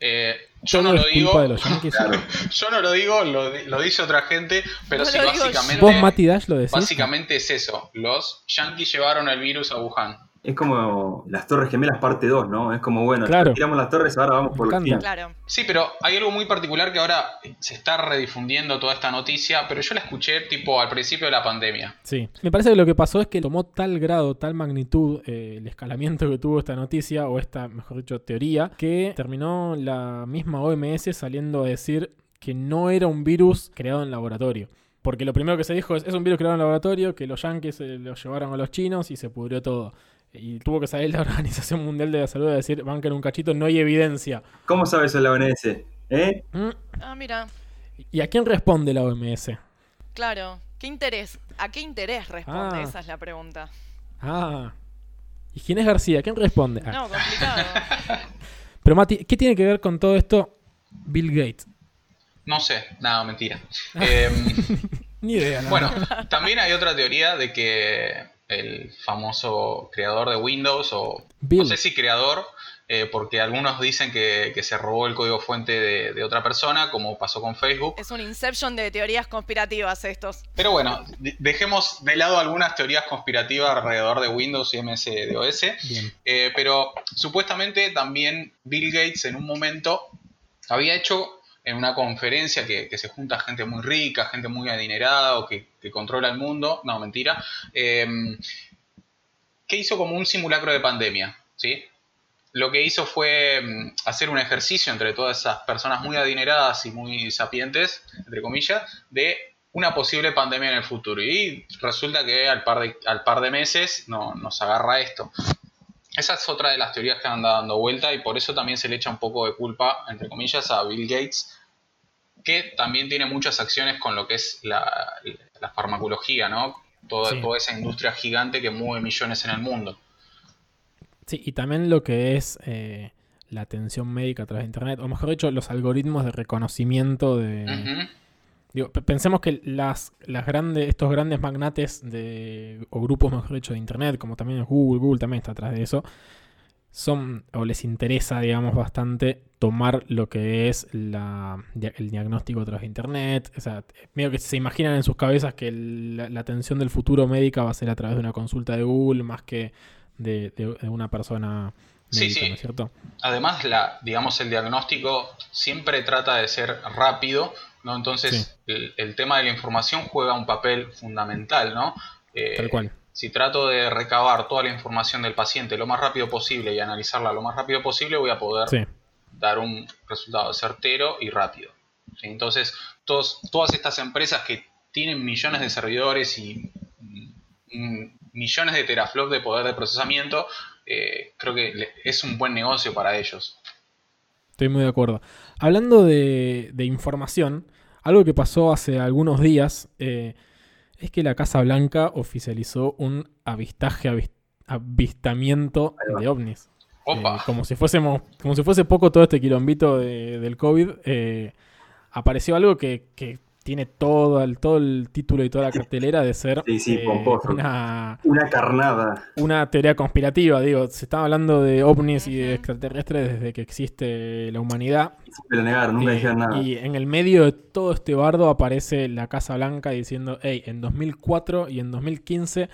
Speaker 5: Eh, yo no lo digo,
Speaker 3: culpa de los yankees.
Speaker 2: Claro.
Speaker 5: yo no lo digo, lo, di- lo dice otra gente, pero
Speaker 6: No
Speaker 5: sí básicamente,
Speaker 3: Vos, Mati Dash, lo decís.
Speaker 5: básicamente es eso. Los yankees llevaron el virus a Wuhan.
Speaker 2: Es como las Torres Gemelas parte 2, ¿no? Es como, bueno,
Speaker 3: Claro.
Speaker 2: tiramos las torres, ahora vamos por chinos.
Speaker 6: Claro.
Speaker 5: Sí, pero hay algo muy particular que ahora se está redifundiendo toda esta noticia, pero yo la escuché tipo al principio de la pandemia.
Speaker 3: Sí, me parece que lo que pasó es que tomó tal grado, tal magnitud eh, el escalamiento que tuvo esta noticia, o esta, mejor dicho, teoría, que terminó la misma OMS saliendo a decir que no era un virus creado en laboratorio. Porque lo primero que se dijo es, es un virus creado en laboratorio, que los yankees eh, lo llevaron a los chinos y se pudrió todo. Y tuvo que salir la Organización Mundial de la Salud a decir, banca en un cachito, no hay evidencia.
Speaker 2: ¿Cómo sabe eso la ONS? ¿Eh?
Speaker 3: ¿Mm?
Speaker 6: Ah, mira.
Speaker 3: ¿Y a quién responde la OMS?
Speaker 6: Claro. ¿Qué interés? ¿A qué interés responde?
Speaker 3: Ah.
Speaker 6: Esa es la pregunta.
Speaker 3: Ah. ¿Y quién es García? ¿Quién responde? Ah.
Speaker 6: No, complicado.
Speaker 3: Pero Mati, ¿qué tiene que ver con todo esto Bill Gates?
Speaker 5: No sé, nada, mentira. Em,
Speaker 3: Ni idea. la
Speaker 5: bueno, también hay otra teoría de que el famoso creador de Windows, o
Speaker 3: Bill.
Speaker 5: no sé si creador, eh, porque algunos dicen que, que se robó el código fuente de, de otra persona, como pasó con Facebook.
Speaker 6: es un inception de teorías conspirativas estos.
Speaker 5: Pero bueno, de- dejemos de lado algunas teorías conspirativas alrededor de Windows y MS-DOS.
Speaker 3: Bien.
Speaker 5: Eh, pero supuestamente también Bill Gates en un momento había hecho en una conferencia que, que se junta gente muy rica, gente muy adinerada o que, que controla el mundo, no, mentira, eh, que hizo como un simulacro de pandemia, ¿sí? Lo que hizo fue mm, hacer un ejercicio entre todas esas personas muy adineradas y muy sapientes, entre comillas, de una posible pandemia en el futuro. Y resulta que al par de, al par de meses no, nos agarra esto. Esa es otra de las teorías que anda dando vuelta y por eso también se le echa un poco de culpa, entre comillas, a Bill Gates, que también tiene muchas acciones con lo que es la, la farmacología, ¿no? Toda,
Speaker 3: Sí.
Speaker 5: toda esa industria gigante que mueve millones en el mundo.
Speaker 3: Sí, y también lo que es eh, la atención médica a través de Internet, o mejor dicho, los algoritmos de reconocimiento de... Digo, pensemos que las, las grandes, estos grandes magnates de, o grupos, mejor dicho, de Internet, como también Google, Google también está atrás de eso, son, o les interesa, digamos, bastante tomar lo que es la, el diagnóstico a través de Internet. O sea, medio que se imaginan en sus cabezas que el- la, la atención del futuro médica va a ser a través de una consulta de Google más que de, de- de una persona
Speaker 5: Sí,
Speaker 3: médica,
Speaker 5: sí.
Speaker 3: ¿no es cierto?
Speaker 5: Además, la, digamos, el diagnóstico siempre trata de ser rápido, ¿no? Entonces, el, el tema de la información juega un papel fundamental, ¿no? Eh,
Speaker 3: Tal cual.
Speaker 5: Si trato de recabar toda la información del paciente lo más rápido posible y analizarla lo más rápido posible, voy a poder
Speaker 3: Sí.
Speaker 5: dar un resultado certero y rápido. ¿sí? Entonces, todos, todas estas empresas que tienen millones de servidores y mm, millones de teraflops de poder de procesamiento, eh, creo que es un buen negocio para ellos.
Speaker 3: Estoy muy de acuerdo. Hablando de, de información, algo que pasó hace algunos días eh, es que la Casa Blanca oficializó un avistaje, avis- avistamiento de ovnis.
Speaker 5: Opa,
Speaker 3: Eh, como si fuésemos, como si fuese poco todo este quilombito de- del COVID, eh, apareció algo que, que tiene todo el, todo el título y toda la cartelera de ser
Speaker 2: Sí, sí,
Speaker 3: eh, una,
Speaker 2: Una carnada.
Speaker 3: una teoría conspirativa. Digo, se estaba hablando de ovnis y de extraterrestres desde que existe la humanidad.
Speaker 2: Nunca
Speaker 3: Eh,
Speaker 2: dijeron nada.
Speaker 3: Y en el medio de todo este bardo aparece la Casa Blanca diciendo, hey, en 2004 y en 2015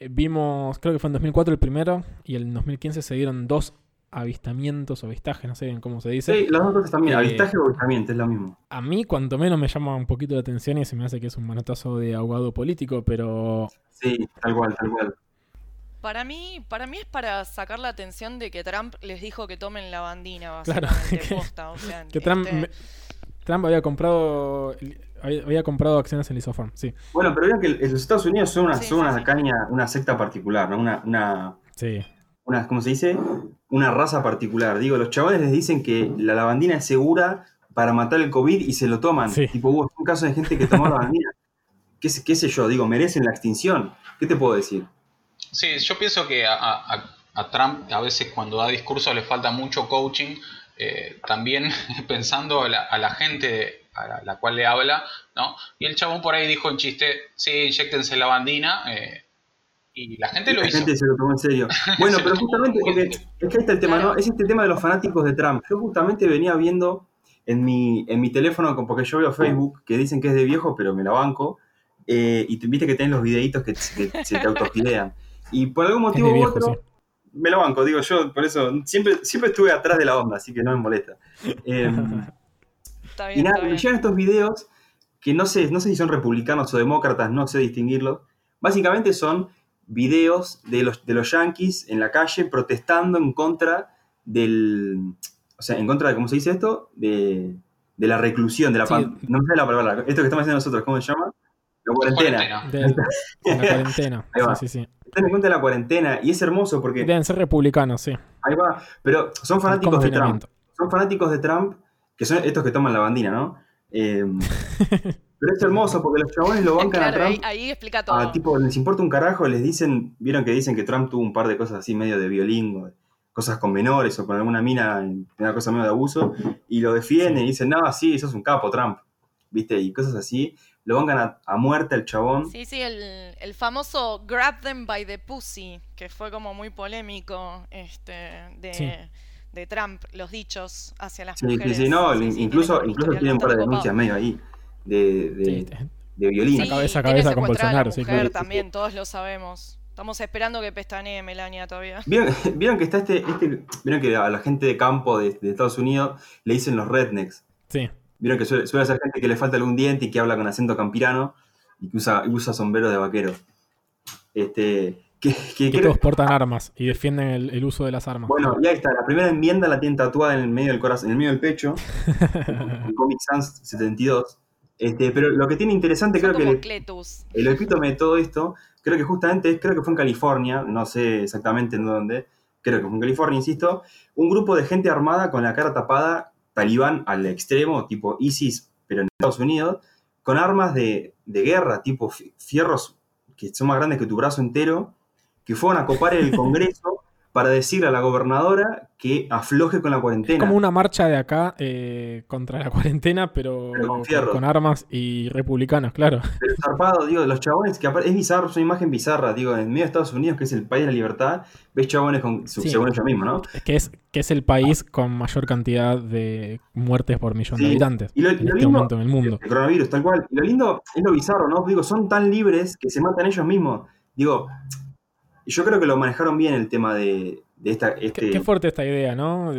Speaker 3: eh, vimos, creo que fue en 2004 el primero, y en 2015 se dieron dos avistamientos o avistajes, no sé bien cómo se dice.
Speaker 2: Sí, las dos cosas también.
Speaker 3: Eh,
Speaker 2: Avistaje o avistamiento, es lo mismo.
Speaker 3: A mí, cuanto menos, me llama un poquito la atención y se me hace que es un manotazo de ahogado político, pero
Speaker 2: Sí, tal cual, tal cual.
Speaker 6: Para mí, para mí es para sacar la atención de que Trump les dijo que tomen la bandina,
Speaker 3: Claro,
Speaker 6: básicamente,
Speaker 3: que-
Speaker 6: posta, o sea,
Speaker 3: que Trump,
Speaker 6: este,
Speaker 3: me- Trump había comprado había, había comprado acciones en Lisoform, sí.
Speaker 2: Bueno, pero vean que los Estados Unidos son una,
Speaker 6: Sí,
Speaker 2: son
Speaker 6: sí,
Speaker 2: una
Speaker 6: sí.
Speaker 2: caña, una secta particular, ¿no? Una, una,
Speaker 3: Sí.
Speaker 2: Una, ¿cómo se dice? Una raza particular. Digo, los chavales les dicen que la lavandina es segura para matar el COVID y se lo toman.
Speaker 3: Sí.
Speaker 2: Tipo, hubo un caso de gente que tomó lavandina. ¿Qué, sé- qué sé yo? Digo, merecen la extinción. ¿Qué te puedo decir?
Speaker 5: Sí, yo pienso que a, a- a Trump a veces cuando da discursos le falta mucho coaching, eh, también pensando a la, a la gente a la, la cual le habla, ¿no? Y el chabón por ahí dijo en chiste, sí, inyectense la bandina, eh, y la gente lo
Speaker 2: la
Speaker 5: hizo.
Speaker 2: gente se lo tomó en serio. Bueno,
Speaker 5: Se
Speaker 2: pero justamente, es
Speaker 5: serio.
Speaker 2: que ahí está el tema, ¿no? Es este tema de los fanáticos de Trump. Yo justamente venía viendo en mi, en mi teléfono, porque yo veo Facebook, que dicen que es de viejo, pero me la banco, eh, y te- viste que tenés los videitos que, que se te autogilean. Y por algún
Speaker 3: Es
Speaker 2: motivo
Speaker 3: de
Speaker 2: u
Speaker 3: viejo,
Speaker 2: otro,
Speaker 3: sí.
Speaker 2: me lo banco, digo yo, por eso siempre, siempre estuve atrás de la onda, así que no me molesta. Em,
Speaker 6: está bien,
Speaker 2: y nada,
Speaker 6: está
Speaker 2: me
Speaker 6: bien.
Speaker 2: llegan estos videos que no sé, no sé si son republicanos o demócratas, no sé distinguirlos. Básicamente son videos de los, de los yankees en la calle protestando en contra del. O sea, en contra de, ¿cómo se dice esto? De, de la reclusión, de la.
Speaker 3: Sí.
Speaker 2: no sale la palabra. Esto que estamos haciendo nosotros, ¿cómo se llama? La cuarentena.
Speaker 5: Cuarentena.
Speaker 3: De, de la cuarentena.
Speaker 2: Ahí va.
Speaker 3: Sí, sí, sí.
Speaker 2: Están en contra de la cuarentena y es hermoso porque.
Speaker 3: Deben ser republicanos, sí.
Speaker 2: Ahí va. Pero son fanáticos de Trump. son fanáticos de Trump, que son estos que toman la bandina, ¿no? Eh, pero es hermoso porque los chabones lo bancan a
Speaker 6: Claro,
Speaker 2: Trump.
Speaker 6: ahí explica todo.
Speaker 2: A, tipo, les importa un carajo, les dicen, vieron que dicen que Trump tuvo un par de cosas así medio de violín, o de cosas con menores o con alguna mina, una cosa medio de abuso, y lo defienden y dicen, no, sí, sos un capo, Trump, ¿viste? Y cosas así, lo bancan a, a muerte al chabón.
Speaker 6: Sí, sí, el, el famoso grab them by the pussy, que fue como muy polémico este, de,
Speaker 3: Sí.
Speaker 6: de Trump, los dichos hacia las
Speaker 2: Sí, sí,
Speaker 6: mujeres.
Speaker 2: sí, no,
Speaker 6: Sí, sí,
Speaker 2: incluso, incluso
Speaker 6: historial
Speaker 2: tiene un par de denuncias medio ahí de, de,
Speaker 3: Sí,
Speaker 2: de violín.
Speaker 3: Sí. cabeza a
Speaker 6: tiene
Speaker 3: cabeza con Bolsonaro, sí,
Speaker 2: claro.
Speaker 6: también, todos lo sabemos. Estamos esperando que pestanee Melania todavía.
Speaker 2: ¿Vieron, vieron que está este, este- Vieron que a la gente de campo de, de Estados Unidos le dicen los rednecks.
Speaker 3: sí.
Speaker 2: Vieron que suele, suele ser gente que le falta algún diente y que habla con acento campirano y que usa, usa sombrero de vaquero. Este. Que, que
Speaker 3: Que todos portan armas y defienden el, el uso de las armas.
Speaker 2: bueno, y ahí está. La primera enmienda la tienen tatuada en el medio del corazón, en el medio del pecho, en Comic Sans 72. Este, pero lo que tiene interesante,
Speaker 6: Son
Speaker 2: creo que
Speaker 6: como
Speaker 2: el,
Speaker 6: Cletus.
Speaker 2: el epítome de todo esto, creo que justamente es, creo que fue en California, no sé exactamente en dónde, creo que fue en California, insisto, un grupo de gente armada con la cara tapada, talibán al extremo, tipo ISIS, pero en Estados Unidos, con armas de, de guerra, tipo fi- fierros que son más grandes que tu brazo entero, que fueron a copar el Congreso para decirle a la gobernadora que afloje con la
Speaker 3: Es
Speaker 2: cuarentena.
Speaker 3: como una marcha de acá eh, contra la cuarentena, pero,
Speaker 2: Pero con
Speaker 3: con,
Speaker 2: fierro.
Speaker 3: con armas y republicanos, claro.
Speaker 2: Pero zarpado, digo, los chabones que es bizarro, es una imagen bizarra, digo, en medio de Estados Unidos, que es el país de la libertad, ves chabones con,
Speaker 3: Sí.
Speaker 2: según ellos mismos, ¿no?
Speaker 3: Es que es, que es el país con mayor cantidad de muertes por millón
Speaker 2: Sí.
Speaker 3: de habitantes
Speaker 2: Y lo-
Speaker 3: en
Speaker 2: lo
Speaker 3: este
Speaker 2: lindo-
Speaker 3: en el mundo.
Speaker 2: El coronavirus, tal cual. Y lo lindo es lo bizarro, ¿no? Digo, son tan libres que se matan ellos mismos. Digo, yo creo que lo manejaron bien el tema de, de esta.
Speaker 3: Qué,
Speaker 2: Este,
Speaker 3: qué fuerte esta idea, ¿no?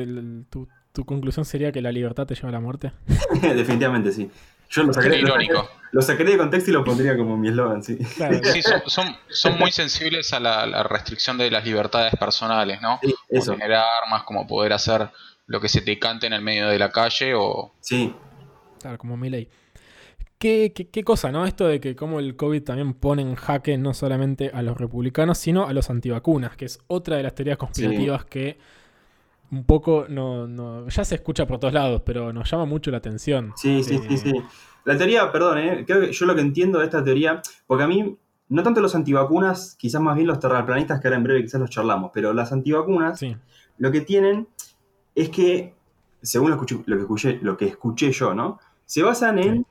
Speaker 3: Tu, tu conclusión sería que la libertad te lleva a la muerte.
Speaker 2: definitivamente sí. Yo lo sacaré, lo sacaré- lo sacaré de contexto y lo pondría como mi eslogan, sí.
Speaker 3: Claro,
Speaker 5: Sí, son, son, son muy sensibles a la, la restricción de las libertades personales, ¿no?
Speaker 2: Sí,
Speaker 5: Como
Speaker 2: eso.
Speaker 5: tener armas, como poder hacer lo que se te cante en el medio de la calle o...
Speaker 2: Sí,
Speaker 3: Claro, como mi ley. ¿Qué, qué, qué cosa, ¿no? Esto de que como el COVID también pone en jaque no solamente a los republicanos, sino a los antivacunas, que es otra de las teorías conspirativas que un poco no, no- ya se escucha por todos lados, pero nos llama mucho la atención.
Speaker 2: sí, sí, sí,
Speaker 3: Eh,
Speaker 2: sí. La teoría, perdón, ¿eh? creo que yo lo que entiendo de esta teoría, porque a mí, no tanto los antivacunas, quizás más bien los terraplanistas, que ahora en breve quizás los charlamos, pero las antivacunas
Speaker 3: Sí,
Speaker 2: lo que tienen es que, según lo, escuché- lo que, escuché, lo que escuché yo, ¿no? Se basan en
Speaker 3: Sí.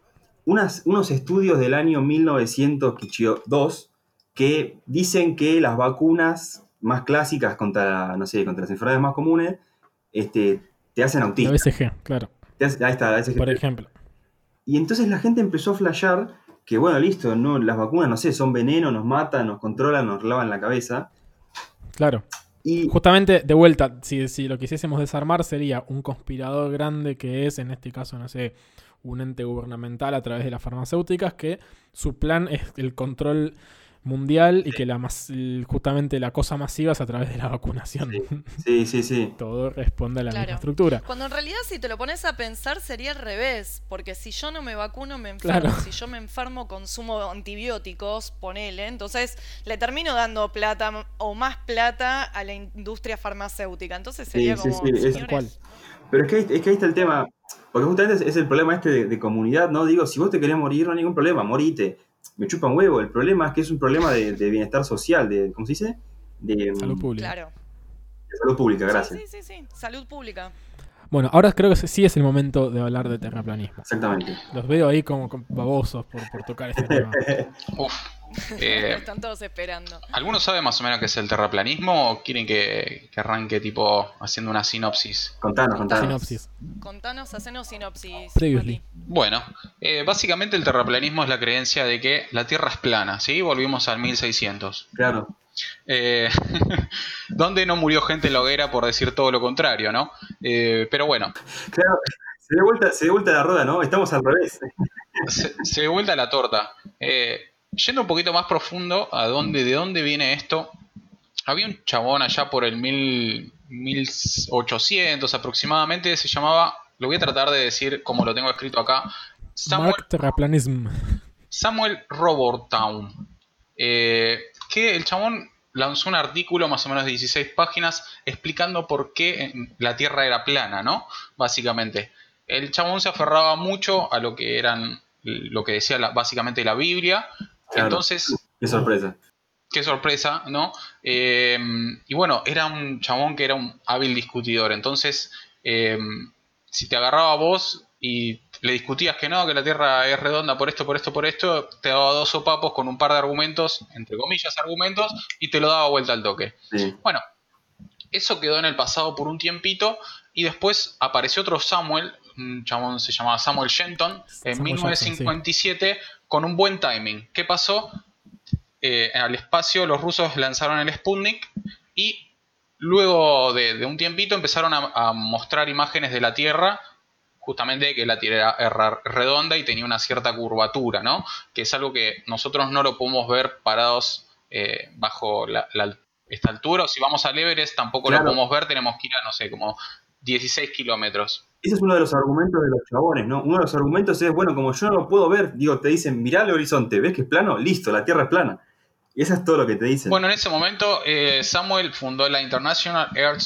Speaker 2: Unas, unos estudios del año 1902 que dicen que las vacunas más clásicas contra, no sé, contra las enfermedades más comunes, este, te hacen
Speaker 3: la
Speaker 2: autista.
Speaker 3: BCG, claro,
Speaker 2: Te hace- ahí está, la BCG.
Speaker 3: por ejemplo.
Speaker 2: Y entonces la gente empezó a flashear que, bueno, listo, no, las vacunas, no sé, son veneno, nos matan, nos controlan, nos lavan la cabeza.
Speaker 3: Claro.
Speaker 2: Y
Speaker 3: Justamente, de vuelta, si, si lo quisiésemos desarmar, sería un conspirador grande que es, en este caso, no sé, un ente gubernamental a través de las farmacéuticas, que su plan es el control mundial y que la mas- justamente la cosa masiva es a través de la vacunación.
Speaker 2: sí, sí, sí.
Speaker 3: Todo responde a la
Speaker 6: Claro.
Speaker 3: misma estructura.
Speaker 6: Cuando en realidad si te lo pones a pensar sería al revés, porque si yo no me vacuno me enfermo,
Speaker 3: Claro.
Speaker 6: si yo me enfermo consumo antibióticos, ponele, entonces le termino dando plata o más plata a la industria farmacéutica, entonces sería
Speaker 2: Sí, sí,
Speaker 6: como,
Speaker 2: sí, es-. Pero es que, ahí- es que ahí está el tema, porque justamente es, es el problema este de, de comunidad, ¿no? Digo, si vos te querés morir, no hay ningún problema, morite. Me chupa un huevo. El problema es que es un problema de, de bienestar social, de, ¿cómo se dice? De, mm,
Speaker 3: Salud pública.
Speaker 6: claro.
Speaker 2: de salud pública,
Speaker 6: Sí,
Speaker 2: gracias.
Speaker 6: Sí, sí, sí, salud pública.
Speaker 3: Bueno, ahora creo que sí es el momento de hablar de terraplanismo.
Speaker 2: Exactamente.
Speaker 3: Los veo ahí como, como babosos por, por tocar este tema.
Speaker 5: Uf. Eh,
Speaker 6: Están todos esperando.
Speaker 5: ¿Alguno sabe más o menos qué es el terraplanismo o quieren que, que arranque tipo haciendo una sinopsis?
Speaker 2: Contanos, contanos.
Speaker 3: Sinopsis.
Speaker 6: Contanos, hacenos sinopsis.
Speaker 3: Previously.
Speaker 5: Bueno, eh, básicamente el terraplanismo es la creencia de que la Tierra es plana, ¿sí? Volvimos al 1600.
Speaker 2: Claro.
Speaker 5: Eh, donde no murió gente en la hoguera por decir todo lo contrario, ¿no? Eh, pero bueno,
Speaker 2: Claro, se dio, vuelta, se dio vuelta la rueda, ¿no? Estamos al revés.
Speaker 5: se, se dio vuelta la torta. Eh, yendo un poquito más profundo a dónde, de dónde viene esto, había un chabón allá por el mil, 1800 aproximadamente, se llamaba, lo voy a tratar de decir como lo tengo escrito acá, Samuel,
Speaker 3: Mark.
Speaker 5: Samuel Robortown. Eh, que el chabón lanzó un artículo más o menos de 16 páginas explicando por qué la Tierra era plana, ¿no? Básicamente. El chabón se aferraba mucho a lo que eran lo que decía la- básicamente la Biblia.
Speaker 2: Claro.
Speaker 5: Entonces,
Speaker 2: Qué sorpresa.
Speaker 5: qué sorpresa, ¿no? Eh, y bueno, era un chabón que era un hábil discutidor. Entonces, eh, si te agarraba a vos y le discutías que no, que la Tierra es redonda por esto, por esto, por esto, te daba dos sopapos con un par de argumentos, entre comillas argumentos, y te lo daba vuelta al toque.
Speaker 2: Sí.
Speaker 5: Bueno, eso quedó en el pasado por un tiempito y después apareció otro Samuel, un chabón se llamaba Samuel Shenton, en
Speaker 3: Samuel Jackson,
Speaker 5: 1957 con un buen timing. ¿Qué pasó? Eh, al espacio los rusos lanzaron el Sputnik y luego de, de un tiempito empezaron a, a mostrar imágenes de la Tierra justamente que la Tierra era redonda y tenía una cierta curvatura, ¿no? Que es algo que nosotros no lo podemos ver parados eh, bajo la, la- esta altura, o si vamos al Everest tampoco
Speaker 2: Claro.
Speaker 5: lo podemos ver, tenemos que ir a, no sé, como 16 kilómetros.
Speaker 2: Ese es uno de los argumentos de los chabones, ¿no? Uno de los argumentos es, bueno, como yo no lo puedo ver, digo, te dicen, mirá el horizonte, ¿ves que es plano? Listo, la Tierra es plana. Y eso es todo lo que te dicen.
Speaker 5: Bueno, en ese momento eh, Samuel fundó la International Earth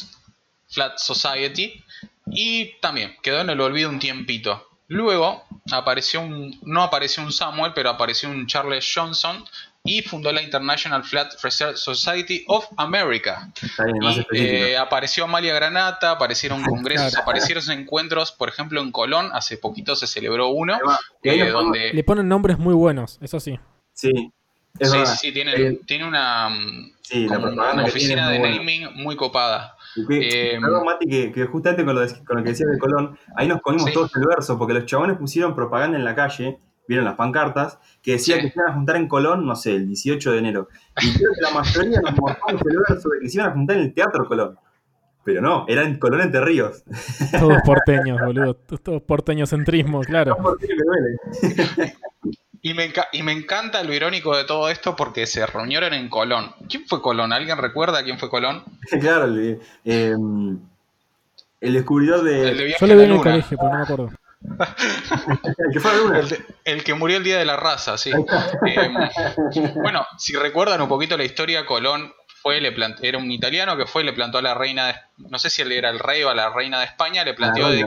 Speaker 5: Flat Society y también quedó en el olvido un tiempito. Luego apareció un, no apareció un Samuel, pero apareció un Charles Johnson y fundó la International Flat Research Society of America.
Speaker 2: Está bien, más
Speaker 5: Y, eh, apareció Amalia Granata, aparecieron congresos,
Speaker 3: Claro.
Speaker 5: aparecieron encuentros, por ejemplo en Colón, hace poquito se celebró uno, eh, donde...
Speaker 3: Le ponen nombres muy buenos, eso sí.
Speaker 2: Sí, es
Speaker 5: sí, sí, sí, tiene,
Speaker 2: Eh,
Speaker 5: tiene una, mm,
Speaker 2: sí, la
Speaker 5: una oficina de
Speaker 2: muy buena.
Speaker 5: naming muy copada.
Speaker 2: Que-
Speaker 5: Eh,
Speaker 2: perdón, Mati, que, que justamente con lo, de- con lo que decías de Colón, ahí nos comimos
Speaker 5: Sí.
Speaker 2: todos el verso, porque los chabones pusieron propaganda en la calle, vieron las pancartas, que decía
Speaker 5: Sí.
Speaker 2: que se iban a juntar en Colón, no sé, el 18 de enero. Y creo que la mayoría nos morfamos el verso de que se iban a juntar en el Teatro Colón. Pero no, era en Colón Entre Ríos.
Speaker 3: Todos porteños, boludo. Todos porteñocentrismo, claro.
Speaker 2: Porque me duele.
Speaker 5: Y me, y me encanta lo irónico de todo esto porque se reunieron en Colón. ¿Quién fue Colón? ¿Alguien recuerda quién fue Colón?
Speaker 2: claro, el, eh, el descubridor de.
Speaker 5: El de
Speaker 3: Yo le vi en el colegio, pero no me acuerdo.
Speaker 2: El que fue a la luna.
Speaker 5: El, de- el que murió el día de la raza, sí. Eh, bueno, si recuerdan un poquito la historia, Colón fue, le plant- era un italiano que fue y le plantó a la reina, de- no sé si él era el rey o a la reina de España, le planteó de que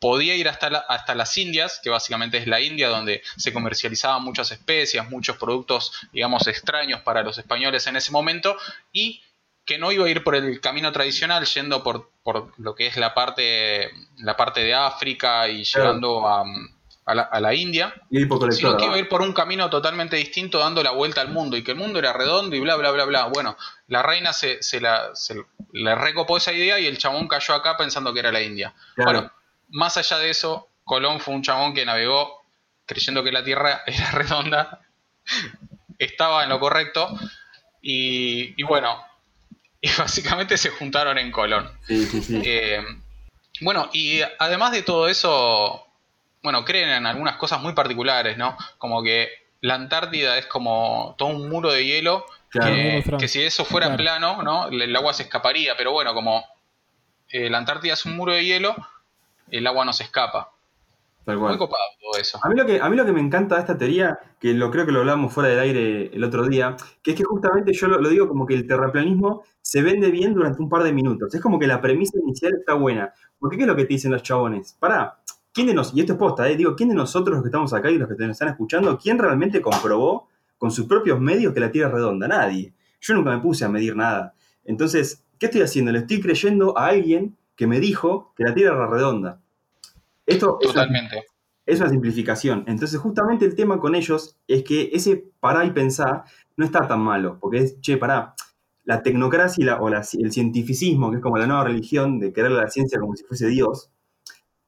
Speaker 5: podía ir hasta, la- hasta las Indias, que básicamente es la India donde se comercializaban muchas especias, muchos productos, digamos, extraños para los españoles en ese momento, y que no iba a ir por el camino tradicional, yendo por, por lo que es la parte, la parte de África y
Speaker 2: Claro.
Speaker 5: llegando a, a la, a la India, sino que iba a ir por un camino totalmente distinto, dando la vuelta al mundo, y que el mundo era redondo y bla, bla, bla, bla. Bueno, la reina se, se la, se le recopó esa idea y el chabón cayó acá pensando que era la India.
Speaker 2: Claro.
Speaker 5: Bueno, más allá de eso, Colón fue un chabón que navegó creyendo que la Tierra era redonda, estaba en lo correcto, y, y bueno, y básicamente se juntaron en Colón.
Speaker 2: Sí, sí, sí.
Speaker 5: Eh, bueno, y además de todo eso, bueno, creen en algunas cosas muy particulares, ¿no? Como que la Antártida es como todo un muro de hielo,
Speaker 2: Claro.
Speaker 5: que, si eso fuera
Speaker 3: Claro.
Speaker 5: plano, ¿no? El el agua se escaparía, pero bueno, como eh, la Antártida es un muro de hielo, el agua no se escapa.
Speaker 2: Tal
Speaker 5: Muy
Speaker 2: cual.
Speaker 5: copado todo eso.
Speaker 2: A mí, lo que, a mí lo que me encanta de esta teoría, que lo creo que lo hablamos fuera del aire el otro día, que es que justamente yo lo, lo digo como que el terraplanismo se vende bien durante un par de minutos. Es como que la premisa inicial está buena. Porque ¿qué es lo que te dicen los chabones? Pará, ¿quién de nosotros, y esto es posta, eh, digo, ¿quién de nosotros los que estamos acá y los que nos están escuchando, quién realmente comprobó con sus propios medios que la Tierra es redonda? Nadie. Yo nunca me puse a medir nada. Entonces, ¿qué estoy haciendo? Le estoy creyendo a alguien que me dijo que la Tierra era redonda. Esto es una-
Speaker 5: Totalmente.
Speaker 2: es una simplificación. Entonces, justamente el tema con ellos es que ese pará y pensá no está tan malo, porque es, che, pará, la tecnocracia y la- o la- el cientificismo, que es como la nueva religión de querer la ciencia como si fuese Dios,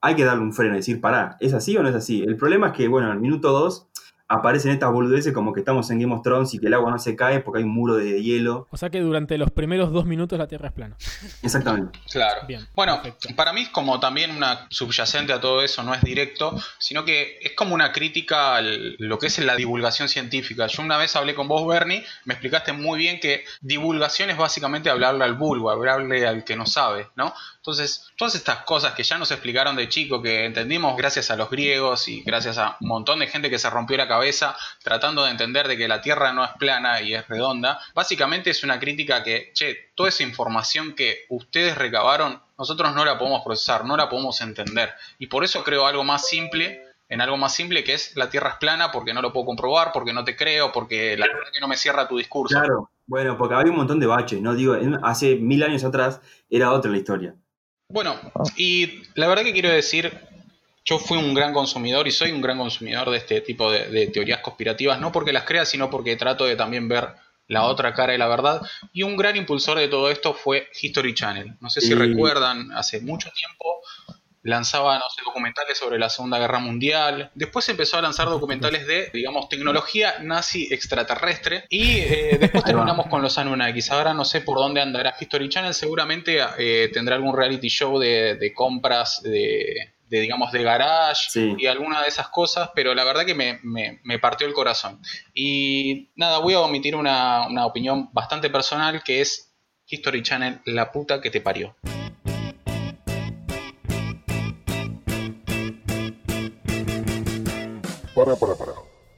Speaker 2: hay que darle un freno y decir, pará, ¿es así o no es así? El problema es que, bueno, en el minuto 2 aparecen estas boludeces como que estamos en Game of Thrones y que el agua no se cae porque hay un muro de hielo.
Speaker 3: O sea que durante los primeros dos minutos la Tierra es plana.
Speaker 2: Exactamente.
Speaker 5: Claro.
Speaker 3: Bien,
Speaker 5: Bueno,
Speaker 3: perfecto.
Speaker 5: para mí es como también una subyacente a todo eso, no es directo, sino que es como una crítica a lo que es la divulgación científica. Yo una vez hablé con vos, Bernie, me explicaste muy bien que divulgación es básicamente hablarle al vulgo, hablarle al que no sabe, ¿no? Entonces, todas estas cosas que ya nos explicaron de chico, que entendimos gracias a los griegos y gracias a un montón de gente que se rompió la cabeza tratando de entender de que la Tierra no es plana y es redonda, básicamente es una crítica que, che, toda esa información que ustedes recabaron, nosotros no la podemos procesar, no la podemos entender. Y por eso creo algo más simple, en algo más simple que es la Tierra es plana porque no lo puedo comprobar, porque no te creo, porque la verdad que no me cierra tu discurso.
Speaker 2: Claro. Bueno, porque había un montón de baches, ¿no? Digo, hace mil años atrás era otra la historia.
Speaker 5: Bueno, y la verdad que quiero decir, yo fui un gran consumidor y soy un gran consumidor de este tipo de, de teorías conspirativas, no porque las crea, sino porque trato de también ver la otra cara de la verdad. Y un gran impulsor de todo esto fue History Channel. No sé si recuerdan, hace mucho tiempo lanzaba, no sé, documentales sobre la Segunda Guerra Mundial. Después empezó a lanzar documentales de, digamos, tecnología nazi extraterrestre. Y eh, después terminamos con los Anunnakis. Ahora no sé por dónde andará History Channel. Seguramente eh, tendrá algún reality show de, de compras de, de, digamos, de garage
Speaker 2: Sí.
Speaker 5: y alguna de esas cosas. Pero la verdad que me, me- me partió el corazón. Y nada, voy a omitir una, una opinión bastante personal que es History Channel, la puta que te parió.
Speaker 1: Para, para, para.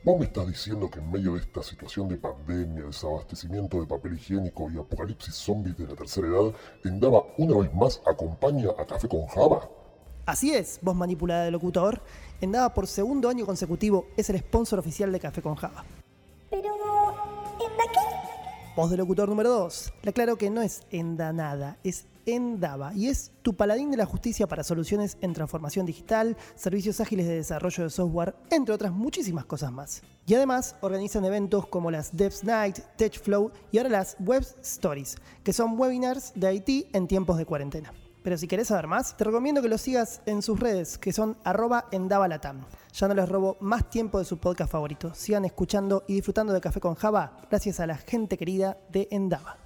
Speaker 1: ¿Vos me estás diciendo que en medio de esta situación de pandemia, desabastecimiento de papel higiénico y apocalipsis zombies de la tercera edad, Endava una vez más acompaña a Café con Java?
Speaker 7: Así es, voz manipulada de locutor. Endava por segundo año consecutivo es el sponsor oficial de Café con Java.
Speaker 8: Pero, ¿en qué?
Speaker 7: Voz de locutor número 2. Le aclaro que no es Enda nada, es Endava y es tu paladín de la justicia para soluciones en transformación digital, servicios ágiles de desarrollo de software, entre otras muchísimas cosas más. Y además organizan eventos como las Devs Night, TechFlow y ahora las Web Stories, que son webinars de IT en tiempos de cuarentena. Pero si querés saber más, te recomiendo que lo sigas en sus redes, que son arroba endavalatam. Ya no les robo más tiempo de su podcast favorito. Sigan escuchando y disfrutando de Café con Java gracias a la gente querida de Endava.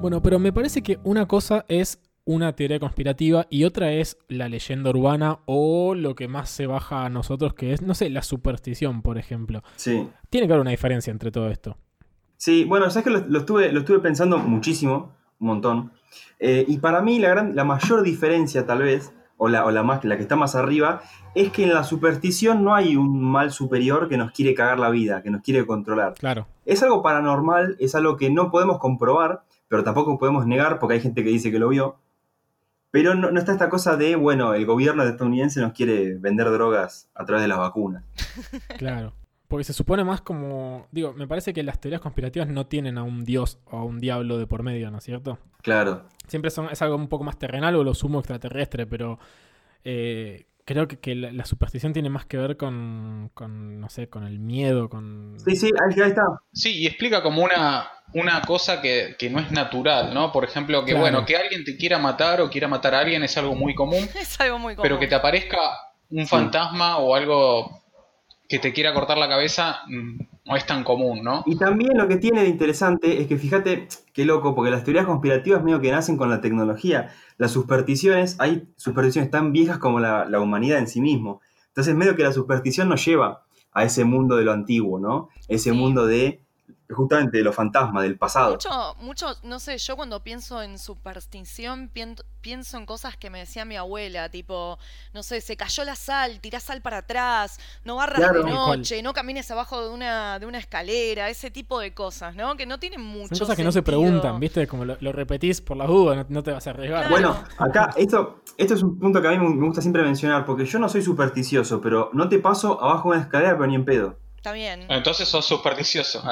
Speaker 3: Bueno, pero me parece que una cosa es una teoría conspirativa y otra es la leyenda urbana o lo que más se baja a nosotros, que es, no sé, la superstición, por ejemplo.
Speaker 2: Sí.
Speaker 3: Tiene que haber una diferencia entre todo esto.
Speaker 2: Sí, bueno, sabes que lo, lo estuve, lo estuve pensando muchísimo, un montón. Eh, y para mí la, gran, la mayor diferencia tal vez, o, la, o la, más, la que está más arriba, es que en la superstición no hay un mal superior que nos quiere cagar la vida, que nos quiere controlar.
Speaker 3: Claro.
Speaker 2: Es algo paranormal, es algo que no podemos comprobar, pero tampoco podemos negar porque hay gente que dice que lo vio. Pero no, no está esta cosa de, bueno, el gobierno estadounidense nos quiere vender drogas a través de las vacunas.
Speaker 3: Claro. Porque se supone más como. Digo, me parece que las teorías conspirativas no tienen a un dios o a un diablo de por medio, ¿no es cierto?
Speaker 2: Claro.
Speaker 3: Siempre son, es algo un poco más terrenal o lo sumo extraterrestre, pero eh, creo que, que la, la superstición tiene más que ver con, con, no sé, con el miedo, con...
Speaker 2: Sí, sí, ahí, ahí está.
Speaker 5: Sí, y explica como una, una cosa que, que no es natural, ¿no? Por ejemplo, que
Speaker 3: Claro.
Speaker 5: bueno, que alguien te quiera matar o quiera matar a alguien es algo muy común,
Speaker 6: Es algo muy común.
Speaker 5: pero que te aparezca un fantasma o algo que te quiera cortar la cabeza mm, no es tan común, ¿no?
Speaker 2: Y también lo que tiene de interesante es que fíjate, qué loco, porque las teorías conspirativas medio que nacen con la tecnología. Las supersticiones, hay supersticiones tan viejas como la, la humanidad en sí mismo. Entonces medio que la superstición nos lleva a ese mundo de lo antiguo, ¿no? Ese
Speaker 6: Sí.
Speaker 2: mundo de, justamente, de los fantasmas, del pasado.
Speaker 6: Mucho, mucho, no sé, yo cuando pienso en superstición pien- pienso en cosas que me decía mi abuela, tipo, no sé, se cayó la sal, tirá sal para atrás, no barras
Speaker 2: Claro.
Speaker 6: de noche, no camines abajo de una, de una escalera, ese tipo de cosas, ¿no? Que no tienen mucho
Speaker 3: Son cosas que no se preguntan, ¿viste? Como lo, lo repetís por las dudas, no, no te vas a arriesgar.
Speaker 6: Claro.
Speaker 2: Bueno, acá, esto, esto es un punto que a mí me gusta siempre mencionar, porque yo no soy supersticioso, pero no te paso abajo de una escalera, pero ni en pedo.
Speaker 6: Está bien.
Speaker 5: Entonces sos supersticioso.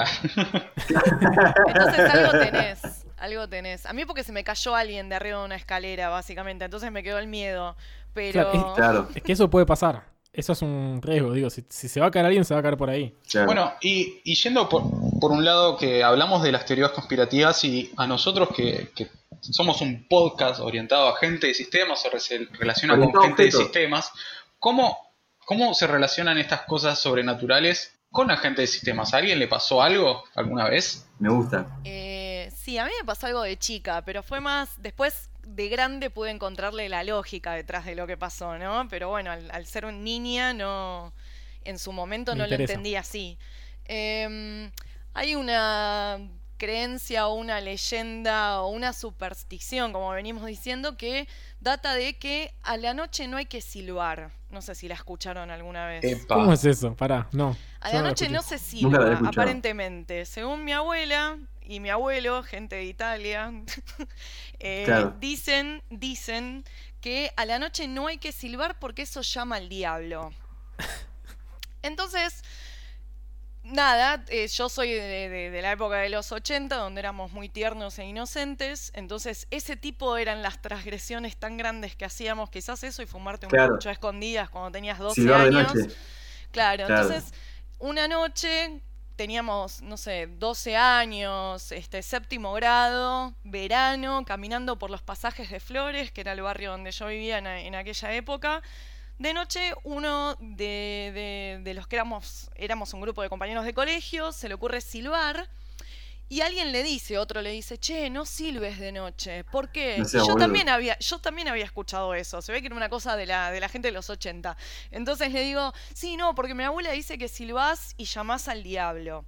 Speaker 6: Entonces algo tenés, algo tenés. A mí porque se me cayó alguien de arriba de una escalera, básicamente, entonces me quedó el miedo. Pero...
Speaker 3: Claro, es-
Speaker 2: Claro,
Speaker 3: Es que eso puede pasar. Eso es un riesgo, digo. Si, si se va a caer alguien, se va a caer por ahí.
Speaker 2: claro.
Speaker 5: Bueno, y, y yendo por, por un lado que hablamos de las teorías conspirativas y a nosotros que, que somos un podcast orientado a gente de sistemas o re- se relaciona con gente de sistemas, ¿cómo, ¿cómo se relacionan estas cosas sobrenaturales con la gente de sistemas? ¿A alguien le pasó algo alguna vez?
Speaker 2: me gusta.
Speaker 6: Eh, sí, a mí me pasó algo de chica, pero fue más. Después de grande pude encontrarle la lógica detrás de lo que pasó, ¿no? Pero bueno, al, al ser un niña, no. En su momento
Speaker 3: Me
Speaker 6: no
Speaker 3: interesa.
Speaker 6: lo entendí así. Em, hay una creencia o una leyenda o una superstición, como venimos diciendo, que data de que a la noche no hay que silbar. No sé si la escucharon alguna vez.
Speaker 5: Epa.
Speaker 3: ¿Cómo es eso? Pará, no.
Speaker 6: A la noche no se silba, aparentemente. Según mi abuela y mi abuelo, gente de Italia, eh,
Speaker 2: Claro.
Speaker 6: dicen, dicen que a la noche no hay que silbar porque eso llama al diablo. Entonces, nada, eh, yo soy de, de- de la época de los 80, donde éramos muy tiernos e inocentes, entonces ese tipo eran las transgresiones tan grandes que hacíamos, quizás eso y fumarte un
Speaker 2: Claro.
Speaker 6: pucho a escondidas cuando tenías 12
Speaker 2: Silbar de
Speaker 6: años. Claro,
Speaker 2: Claro.
Speaker 6: entonces una noche teníamos, no sé, 12 años, este séptimo grado, verano, caminando por los pasajes de Flores, que era el barrio donde yo vivía en, en aquella época. De noche, uno de, de- de los que éramos, éramos un grupo de compañeros de colegio, se le ocurre silbar. Y alguien le dice, otro le dice, che, no silbes de noche. ¿Por qué?
Speaker 2: No
Speaker 6: yo
Speaker 2: boludo.
Speaker 6: también había, yo también había escuchado eso. Se ve que era una cosa de la, de la gente de los 80. Entonces le digo, sí, no, porque mi abuela dice que silbás y llamás al diablo.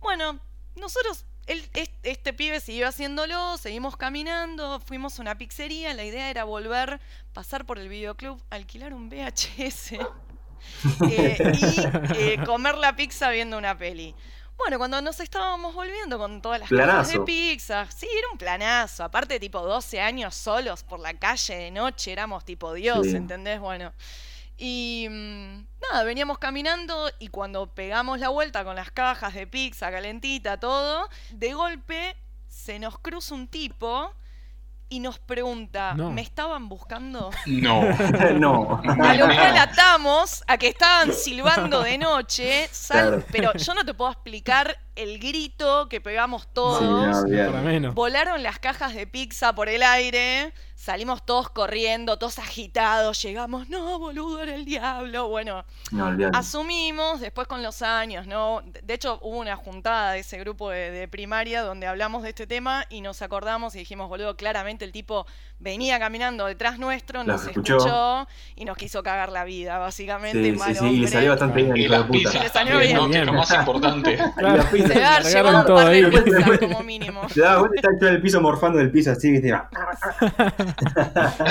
Speaker 6: Bueno, nosotros, él- es- este pibe siguió haciéndolo, seguimos caminando, fuimos a una pizzería, la idea era volver, pasar por el videoclub, alquilar un VHS eh, y eh, comer la pizza viendo una peli. Bueno, cuando nos estábamos volviendo con todas las cajas de pizza, sí, era un planazo. Aparte, tipo 12 años solos por la calle de noche, éramos tipo Dios,
Speaker 2: Sí.
Speaker 6: ¿entendés? Bueno. Y mm, nada, veníamos caminando y cuando pegamos la vuelta con las cajas de pizza calentita, todo, de golpe se nos cruza un tipo y nos pregunta,
Speaker 3: No.
Speaker 6: ¿me estaban buscando?
Speaker 5: No.
Speaker 2: no.
Speaker 6: A lo cual atamos a que estaban silbando de noche, sal-
Speaker 2: Claro.
Speaker 6: pero yo no te puedo explicar el grito que pegamos todos.
Speaker 2: Sí, no.
Speaker 6: Volaron las cajas de pizza por el aire, salimos todos corriendo, todos agitados, llegamos, no, boludo, era el diablo. Bueno,
Speaker 2: No, olvidate.
Speaker 6: asumimos después con los años, ¿no? De hecho, hubo una juntada de ese grupo de, de primaria donde hablamos de este tema y nos acordamos y dijimos, boludo, claramente el tipo venía caminando detrás nuestro, nos
Speaker 2: escuchó.
Speaker 6: escuchó. y nos quiso cagar la vida, básicamente.
Speaker 2: Sí, sí, sí, y le salió bastante bien el
Speaker 5: Y
Speaker 2: hijo de
Speaker 5: las
Speaker 2: puta.
Speaker 5: pizzas
Speaker 6: Le salió
Speaker 5: ¿no?
Speaker 3: bien.
Speaker 5: Que es lo más importante.
Speaker 3: Claro.
Speaker 6: Se debe haber llevado un par de pizzas como mínimo.
Speaker 2: Te das vuelta y el piso morfando del piso así, viste.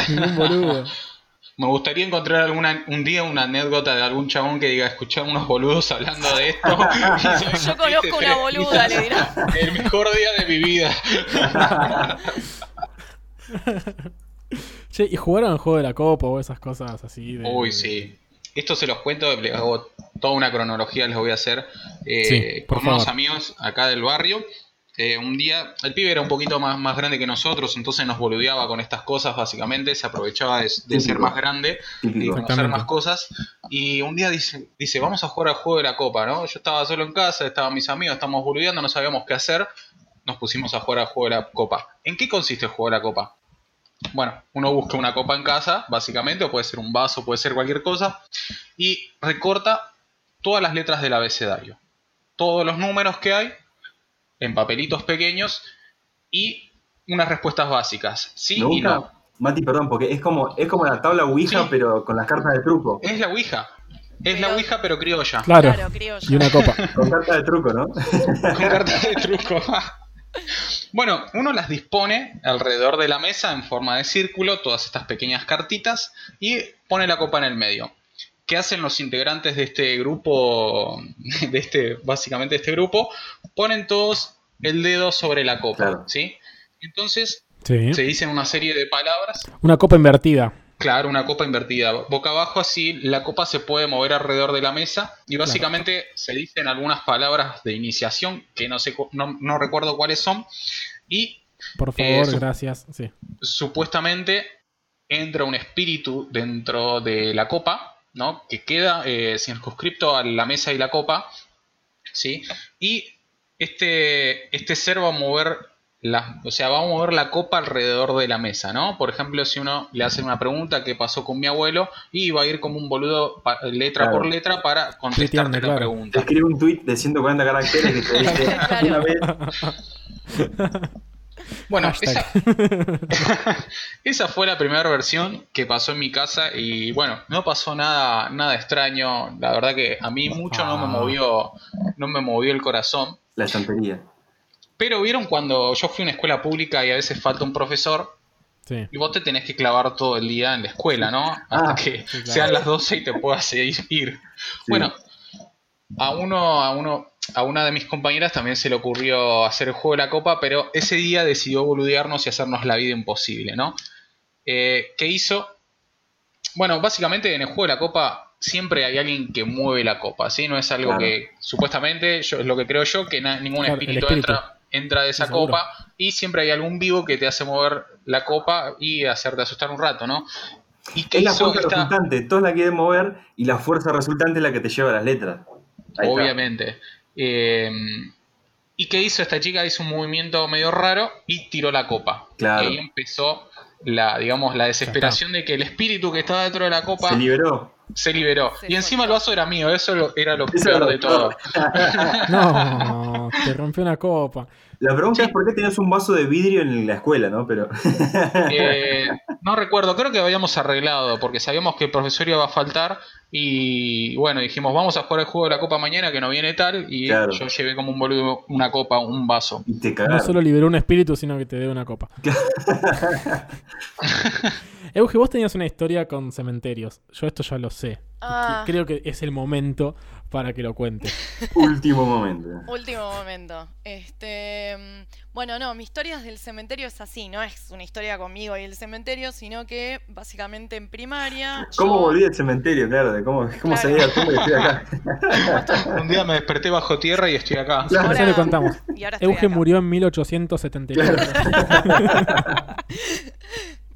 Speaker 3: Ningún boludo.
Speaker 5: Me gustaría encontrar alguna, un día una anécdota de algún chabón que diga, escuchar unos boludos hablando de esto.
Speaker 6: Yo conozco una boluda, le dirá.
Speaker 5: El mejor día de mi vida.
Speaker 3: Che, ¿y jugaron el juego de la copa o esas cosas así? De...
Speaker 5: Uy, sí. Esto se los cuento, les hago toda una cronología, les voy a hacer eh,
Speaker 3: Sí, por
Speaker 5: con unos amigos acá del barrio. Eh, un día, el pibe era un poquito más, más grande que nosotros, entonces nos boludeaba con estas cosas, básicamente, se aprovechaba de, de ser más grande y
Speaker 2: Típico.
Speaker 5: conocer
Speaker 3: Exactamente.
Speaker 5: más cosas. Y un día dice, dice, vamos a jugar al juego de la copa, ¿no? Yo estaba solo en casa, estaban mis amigos, estábamos boludeando, no sabíamos qué hacer, nos pusimos a jugar al juego de la copa. ¿En qué consiste el juego de la copa? Bueno, uno busca una copa en casa, básicamente, o puede ser un vaso, puede ser cualquier cosa, y recorta todas las letras del abecedario. Todos los números que hay en papelitos pequeños y unas respuestas básicas. Sí
Speaker 2: Me
Speaker 5: y no.
Speaker 2: Mati, perdón, porque es como, es como la tabla Ouija,
Speaker 5: Sí.
Speaker 2: pero con las cartas de truco.
Speaker 5: Es la Ouija. Es la
Speaker 6: Pero-
Speaker 5: Ouija, pero criolla.
Speaker 3: Claro.
Speaker 6: Claro, criolla.
Speaker 3: Y una copa.
Speaker 2: Con cartas de truco, ¿no?
Speaker 5: con cartas de truco. bueno, uno las dispone alrededor de la mesa en forma de círculo, todas estas pequeñas cartitas, y pone la copa en el medio. ¿Qué hacen los integrantes de este grupo? De este, básicamente este grupo, ponen todos el dedo sobre la copa,
Speaker 2: Claro.
Speaker 5: ¿sí? Entonces
Speaker 3: Sí.
Speaker 5: se dicen una serie de palabras
Speaker 3: Una copa invertida.
Speaker 5: Claro, una copa invertida. Boca abajo así la copa se puede mover alrededor de la mesa y básicamente se dicen algunas palabras de iniciación que no sé cu- no, no recuerdo cuáles son y
Speaker 3: Por favor,
Speaker 5: Eso.
Speaker 3: gracias. Sí.
Speaker 5: supuestamente entra un espíritu dentro de la copa, ¿no? Que queda eh, circunscripto a la mesa y la copa, ¿sí? Y este, este ser va a mover la, o sea, va a mover la copa alrededor de la mesa, ¿no? Por ejemplo, si uno le hace una pregunta ¿qué pasó con mi abuelo? Y va a ir como un boludo pa- letra
Speaker 2: Claro.
Speaker 5: por letra para contestarte la
Speaker 3: claro.
Speaker 5: Pregunta.
Speaker 2: escribe un tweet de 140 caracteres que te dice
Speaker 6: Claro.
Speaker 2: una vez.
Speaker 5: Bueno, esa, esa fue la primera versión que pasó en mi casa y bueno, no pasó nada, nada extraño. La verdad que a mí mucho no me
Speaker 3: Ah.
Speaker 5: movió, no me movió el corazón.
Speaker 2: La estantería.
Speaker 5: Pero vieron cuando yo fui a una escuela pública y a veces falta un profesor
Speaker 3: Sí.
Speaker 5: y vos te tenés que clavar todo el día en la escuela, ¿no? Hasta
Speaker 2: Ah,
Speaker 5: que
Speaker 3: sí, claro.
Speaker 5: sean las 12 y te puedas ir. ir. Bueno, a uno, a uno, a una de mis compañeras también se le ocurrió hacer el juego de la copa, pero ese día decidió boludearnos y hacernos la vida imposible, ¿no? Eh, ¿Qué hizo? Bueno, básicamente en el juego de la copa siempre hay alguien que mueve la copa, ¿sí? No es algo
Speaker 2: Claro.
Speaker 5: que supuestamente, yo, es lo que creo yo, que na- ningún
Speaker 3: Claro,
Speaker 5: espíritu,
Speaker 3: espíritu.
Speaker 5: Entra, entra de esa
Speaker 3: seguro.
Speaker 5: copa y siempre hay algún vivo que te hace mover la copa y hacerte asustar un rato, ¿no? ¿Y qué
Speaker 2: Es la fuerza
Speaker 5: esta-
Speaker 2: resultante, todos la quieren mover y la fuerza resultante es la que te lleva las letras. Ahí está.
Speaker 5: Eh, ¿Y qué hizo esta chica? Hizo un movimiento medio raro y tiró la copa.
Speaker 2: Claro.
Speaker 5: Y ahí empezó la, digamos, la desesperación de que el espíritu que estaba dentro de la copa
Speaker 2: Se
Speaker 5: se,
Speaker 2: liberó.
Speaker 6: Se
Speaker 5: y encima el vaso era mío, eso lo- era lo
Speaker 2: Eso
Speaker 5: peor
Speaker 2: era
Speaker 5: de todo.
Speaker 3: No, te rompió una copa.
Speaker 2: La pregunta es por qué tenías un vaso de vidrio en la escuela, ¿no? Pero
Speaker 5: Eh, no recuerdo, creo que habíamos arreglado porque sabíamos que el profesor iba a faltar y bueno, dijimos vamos a jugar el juego de la copa mañana que no viene tal y
Speaker 2: Claro.
Speaker 5: yo llevé como un boludo una copa, un vaso.
Speaker 2: y te
Speaker 3: No solo liberó un espíritu, sino que te dio una copa. Euge, vos tenías una historia con cementerios. Yo esto ya lo sé.
Speaker 6: Ah.
Speaker 3: Creo que es el momento para que lo cuente.
Speaker 2: Último momento.
Speaker 6: Último momento. Este, mm, bueno, no, mi historia del cementerio es así, no es una historia conmigo y el cementerio, sino que básicamente en primaria.
Speaker 2: ¿Cómo
Speaker 6: yo-
Speaker 2: volví del cementerio? Claro, de cómo, cómo
Speaker 6: Claro.
Speaker 2: tumbo y estoy acá.
Speaker 5: Un día me desperté bajo tierra y estoy acá.
Speaker 2: Claro.
Speaker 3: Ya le contamos.
Speaker 6: y ahora
Speaker 3: Euge
Speaker 6: acá.
Speaker 3: murió en 1874.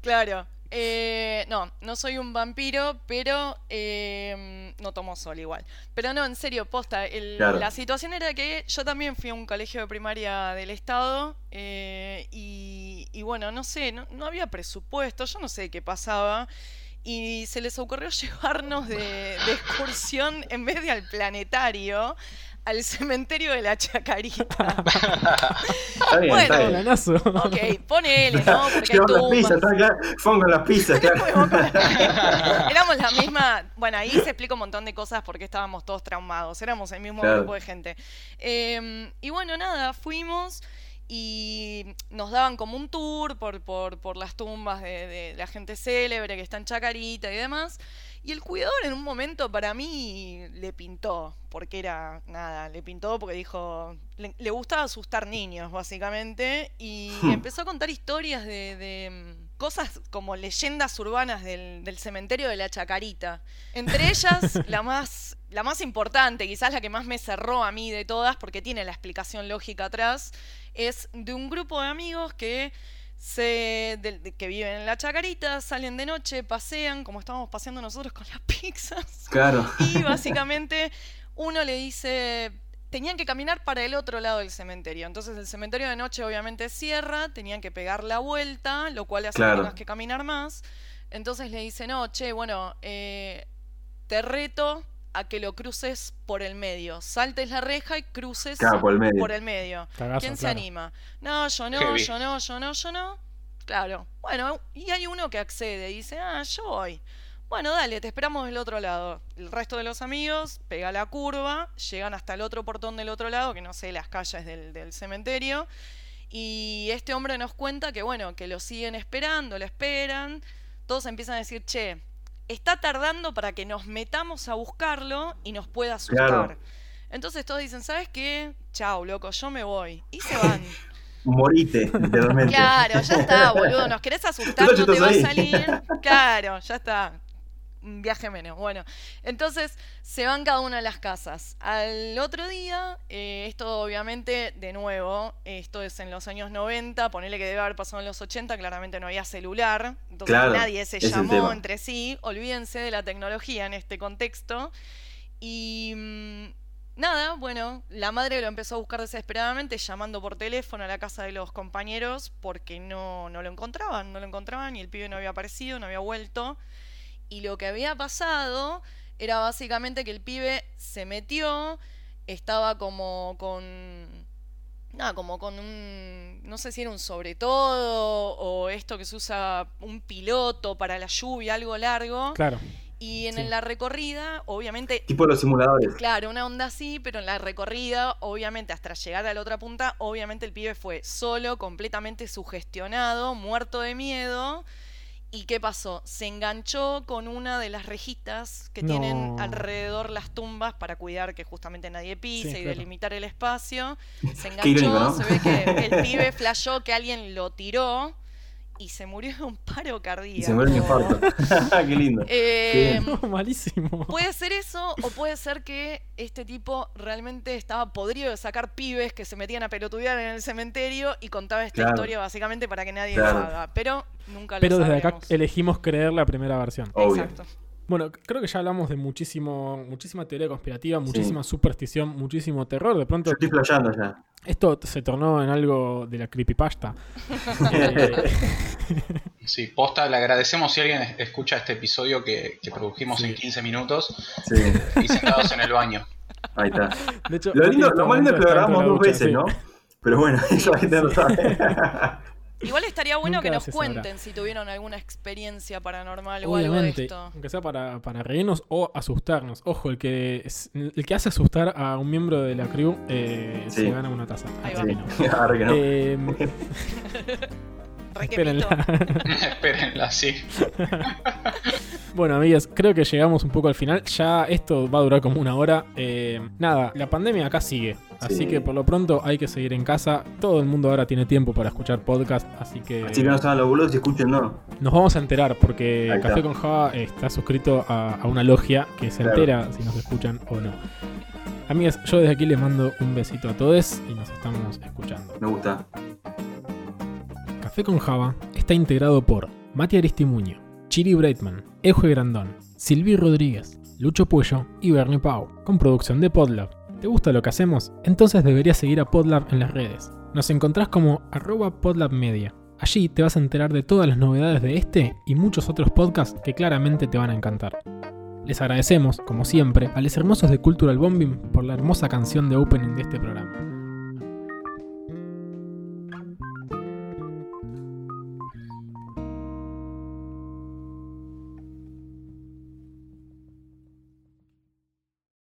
Speaker 6: Claro. Eh, no, no soy un vampiro, pero eh, no tomo sol igual. Pero no, en serio, posta. el-
Speaker 2: Claro.
Speaker 6: La situación era que yo también fui a un colegio de primaria del estado eh, y, y bueno, no sé, no, no había presupuesto, yo no sé qué pasaba. Y se les ocurrió llevarnos de, de excursión en vez de al planetario al cementerio de la Chacarita.
Speaker 2: Está bien,
Speaker 6: Bueno.
Speaker 2: está bien.
Speaker 6: Ok, ponele, ¿no? Porque hay
Speaker 2: las pizzas, acá. Pongan las pizzas, claro.
Speaker 6: Éramos la misma. Bueno, ahí se explica un montón de cosas porque estábamos todos traumados. Éramos el mismo
Speaker 2: Claro.
Speaker 6: grupo de gente. Eh, y bueno, nada, fuimos y nos daban como un tour por, por, por las tumbas de, de la gente célebre que está en Chacarita y demás. Y el cuidador en un momento para mí le pintó, porque era nada, le pintó porque dijo, le, le gustaba asustar niños básicamente, y
Speaker 2: Hmm.
Speaker 6: empezó a contar historias de, de, mm, cosas como leyendas urbanas del, del cementerio de la Chacarita. Entre ellas, la más, la más importante, quizás la que más me cerró a mí de todas, porque tiene la explicación lógica atrás, es de un grupo de amigos que se de- que viven en la Chacarita, salen de noche, pasean, como estábamos paseando nosotros con las pizzas.
Speaker 2: Claro.
Speaker 6: Y básicamente uno le dice, tenían que caminar para el otro lado del cementerio. Entonces el cementerio de noche obviamente cierra, tenían que pegar la vuelta, lo cual hace
Speaker 2: Claro.
Speaker 6: que tengas que caminar más. Entonces le dice, no, che, bueno, eh, te reto a que lo cruces por el medio. Saltes la reja y cruces
Speaker 2: Claro, por el medio.
Speaker 6: por el medio.
Speaker 3: Cagazo,
Speaker 6: ¿Quién se
Speaker 3: claro.
Speaker 6: anima? No, yo no,
Speaker 5: Heavy.
Speaker 6: yo no, yo no, yo no. Claro. Bueno, y hay uno que accede y dice, ah, yo voy. Bueno, dale, te esperamos del otro lado. El resto de los amigos pega la curva, llegan hasta el otro portón del otro lado, que no sé, las calles del, del cementerio. Y este hombre nos cuenta que, bueno, que lo siguen esperando, lo esperan. Todos empiezan a decir, che, está tardando para que nos metamos a buscarlo y nos pueda asustar.
Speaker 2: Claro.
Speaker 6: Entonces todos dicen, ¿sabes qué? Chau, loco, yo me voy. Y se van.
Speaker 2: Morite, literalmente.
Speaker 6: Claro, ya está, boludo. Nos querés asustar, no te
Speaker 2: estás
Speaker 6: va a salir. Claro, ya está. Un viaje menos. Bueno, entonces se van cada una de las casas. Al otro día, eh, esto obviamente, de nuevo, esto es en los años 90, ponele que debe haber pasado en los 80, claramente no había celular, entonces
Speaker 2: Claro,
Speaker 6: nadie se llamó entre sí. Olvídense de la tecnología en este contexto. Y mm, nada, bueno, la madre lo empezó a buscar desesperadamente, llamando por teléfono a la casa de los compañeros porque no, no lo encontraban, no lo encontraban y el pibe no había aparecido, no había vuelto. Y lo que había pasado era básicamente que el pibe se metió, estaba como con... Nada, como con un... No sé si era un sobre todo o esto que se usa un piloto para la lluvia, algo largo.
Speaker 3: Claro.
Speaker 6: Y en
Speaker 3: Sí.
Speaker 6: la recorrida, obviamente,
Speaker 2: Tipo los simuladores.
Speaker 6: Claro, una onda así, pero en la recorrida, obviamente, hasta llegar a la otra punta, obviamente el pibe fue solo, completamente sugestionado, muerto de miedo. ¿Y qué pasó? Se enganchó con una de las rejitas que tienen alrededor las tumbas para cuidar que justamente nadie pise
Speaker 3: Sí,
Speaker 6: y
Speaker 3: claro.
Speaker 6: delimitar el espacio. Se
Speaker 2: irónico,
Speaker 6: enganchó,
Speaker 2: ¿no?
Speaker 6: se ve que el pibe flashó que alguien lo tiró y se murió de un paro cardíaco.
Speaker 2: Y se muere un infarto. Qué lindo.
Speaker 6: Eh,
Speaker 3: No, malísimo.
Speaker 6: Puede ser eso, o puede ser que este tipo realmente estaba podrido de sacar pibes que se metían a pelotudear en el cementerio y contaba esta
Speaker 2: Claro.
Speaker 6: historia básicamente para que nadie
Speaker 2: Claro.
Speaker 6: lo haga. Pero nunca lo
Speaker 3: Pero desde acá elegimos creer la primera versión.
Speaker 2: Obvio.
Speaker 6: Exacto.
Speaker 3: Bueno, creo que ya hablamos de muchísimo, muchísima teoría conspirativa, muchísima superstición, muchísimo terror. De pronto
Speaker 2: Yo estoy flasheando ya.
Speaker 3: esto se tornó en algo de la creepypasta. Eh,
Speaker 5: Sí, posta, le agradecemos si alguien es- escucha este episodio que, que produjimos en 15 minutos
Speaker 2: Sí,
Speaker 5: y sentados en el baño.
Speaker 2: ahí está.
Speaker 3: de hecho,
Speaker 2: Lo, lindo, lo más lindo es que lo grabamos dos veces, ¿no? Pero bueno, eso la gente no sabe.
Speaker 6: Igual estaría bueno que nos
Speaker 3: sabrá.
Speaker 6: cuenten si tuvieron alguna experiencia paranormal o algo de esto.
Speaker 3: aunque sea para, para reírnos o asustarnos. Ojo, el que, el que hace asustar a un miembro de la crew eh,
Speaker 2: Sí.
Speaker 3: se gana una taza.
Speaker 6: Ahí va.
Speaker 3: que no.
Speaker 2: Ahora que no.
Speaker 3: Eh,
Speaker 6: Re que
Speaker 3: espérenla.
Speaker 5: Espérenla, sí.
Speaker 3: Bueno, amigas, creo que llegamos un poco al final. Ya esto va a durar como una hora. Eh, nada, la pandemia acá sigue. Así
Speaker 2: Sí.
Speaker 3: que por lo pronto hay que seguir en casa. Todo el mundo ahora tiene tiempo para escuchar podcast. Así que,
Speaker 2: Así que no sean los boludos y escuchen, no.
Speaker 3: nos vamos a enterar porque Café con Java está suscrito a, a una logia que se
Speaker 2: Claro.
Speaker 3: entera si nos escuchan o no. Amigas, yo desde aquí les mando un besito a todos y nos estamos escuchando.
Speaker 2: Me gusta.
Speaker 3: Café con Java está integrado por Mati Aristimuño, Chiri Breitman, Eje Grandón, Silvi Rodríguez, Lucho Puello y Bernie Pau, con producción de Podlab. ¿Te gusta lo que hacemos? Entonces deberías seguir a Podlab en las redes. Nos encontrás como arroba podlabmedia. Allí te vas a enterar de todas las novedades de este y muchos otros podcasts que claramente te van a encantar. Les agradecemos, como siempre, a los hermosos de Cultural Bombing por la hermosa canción de opening de este programa.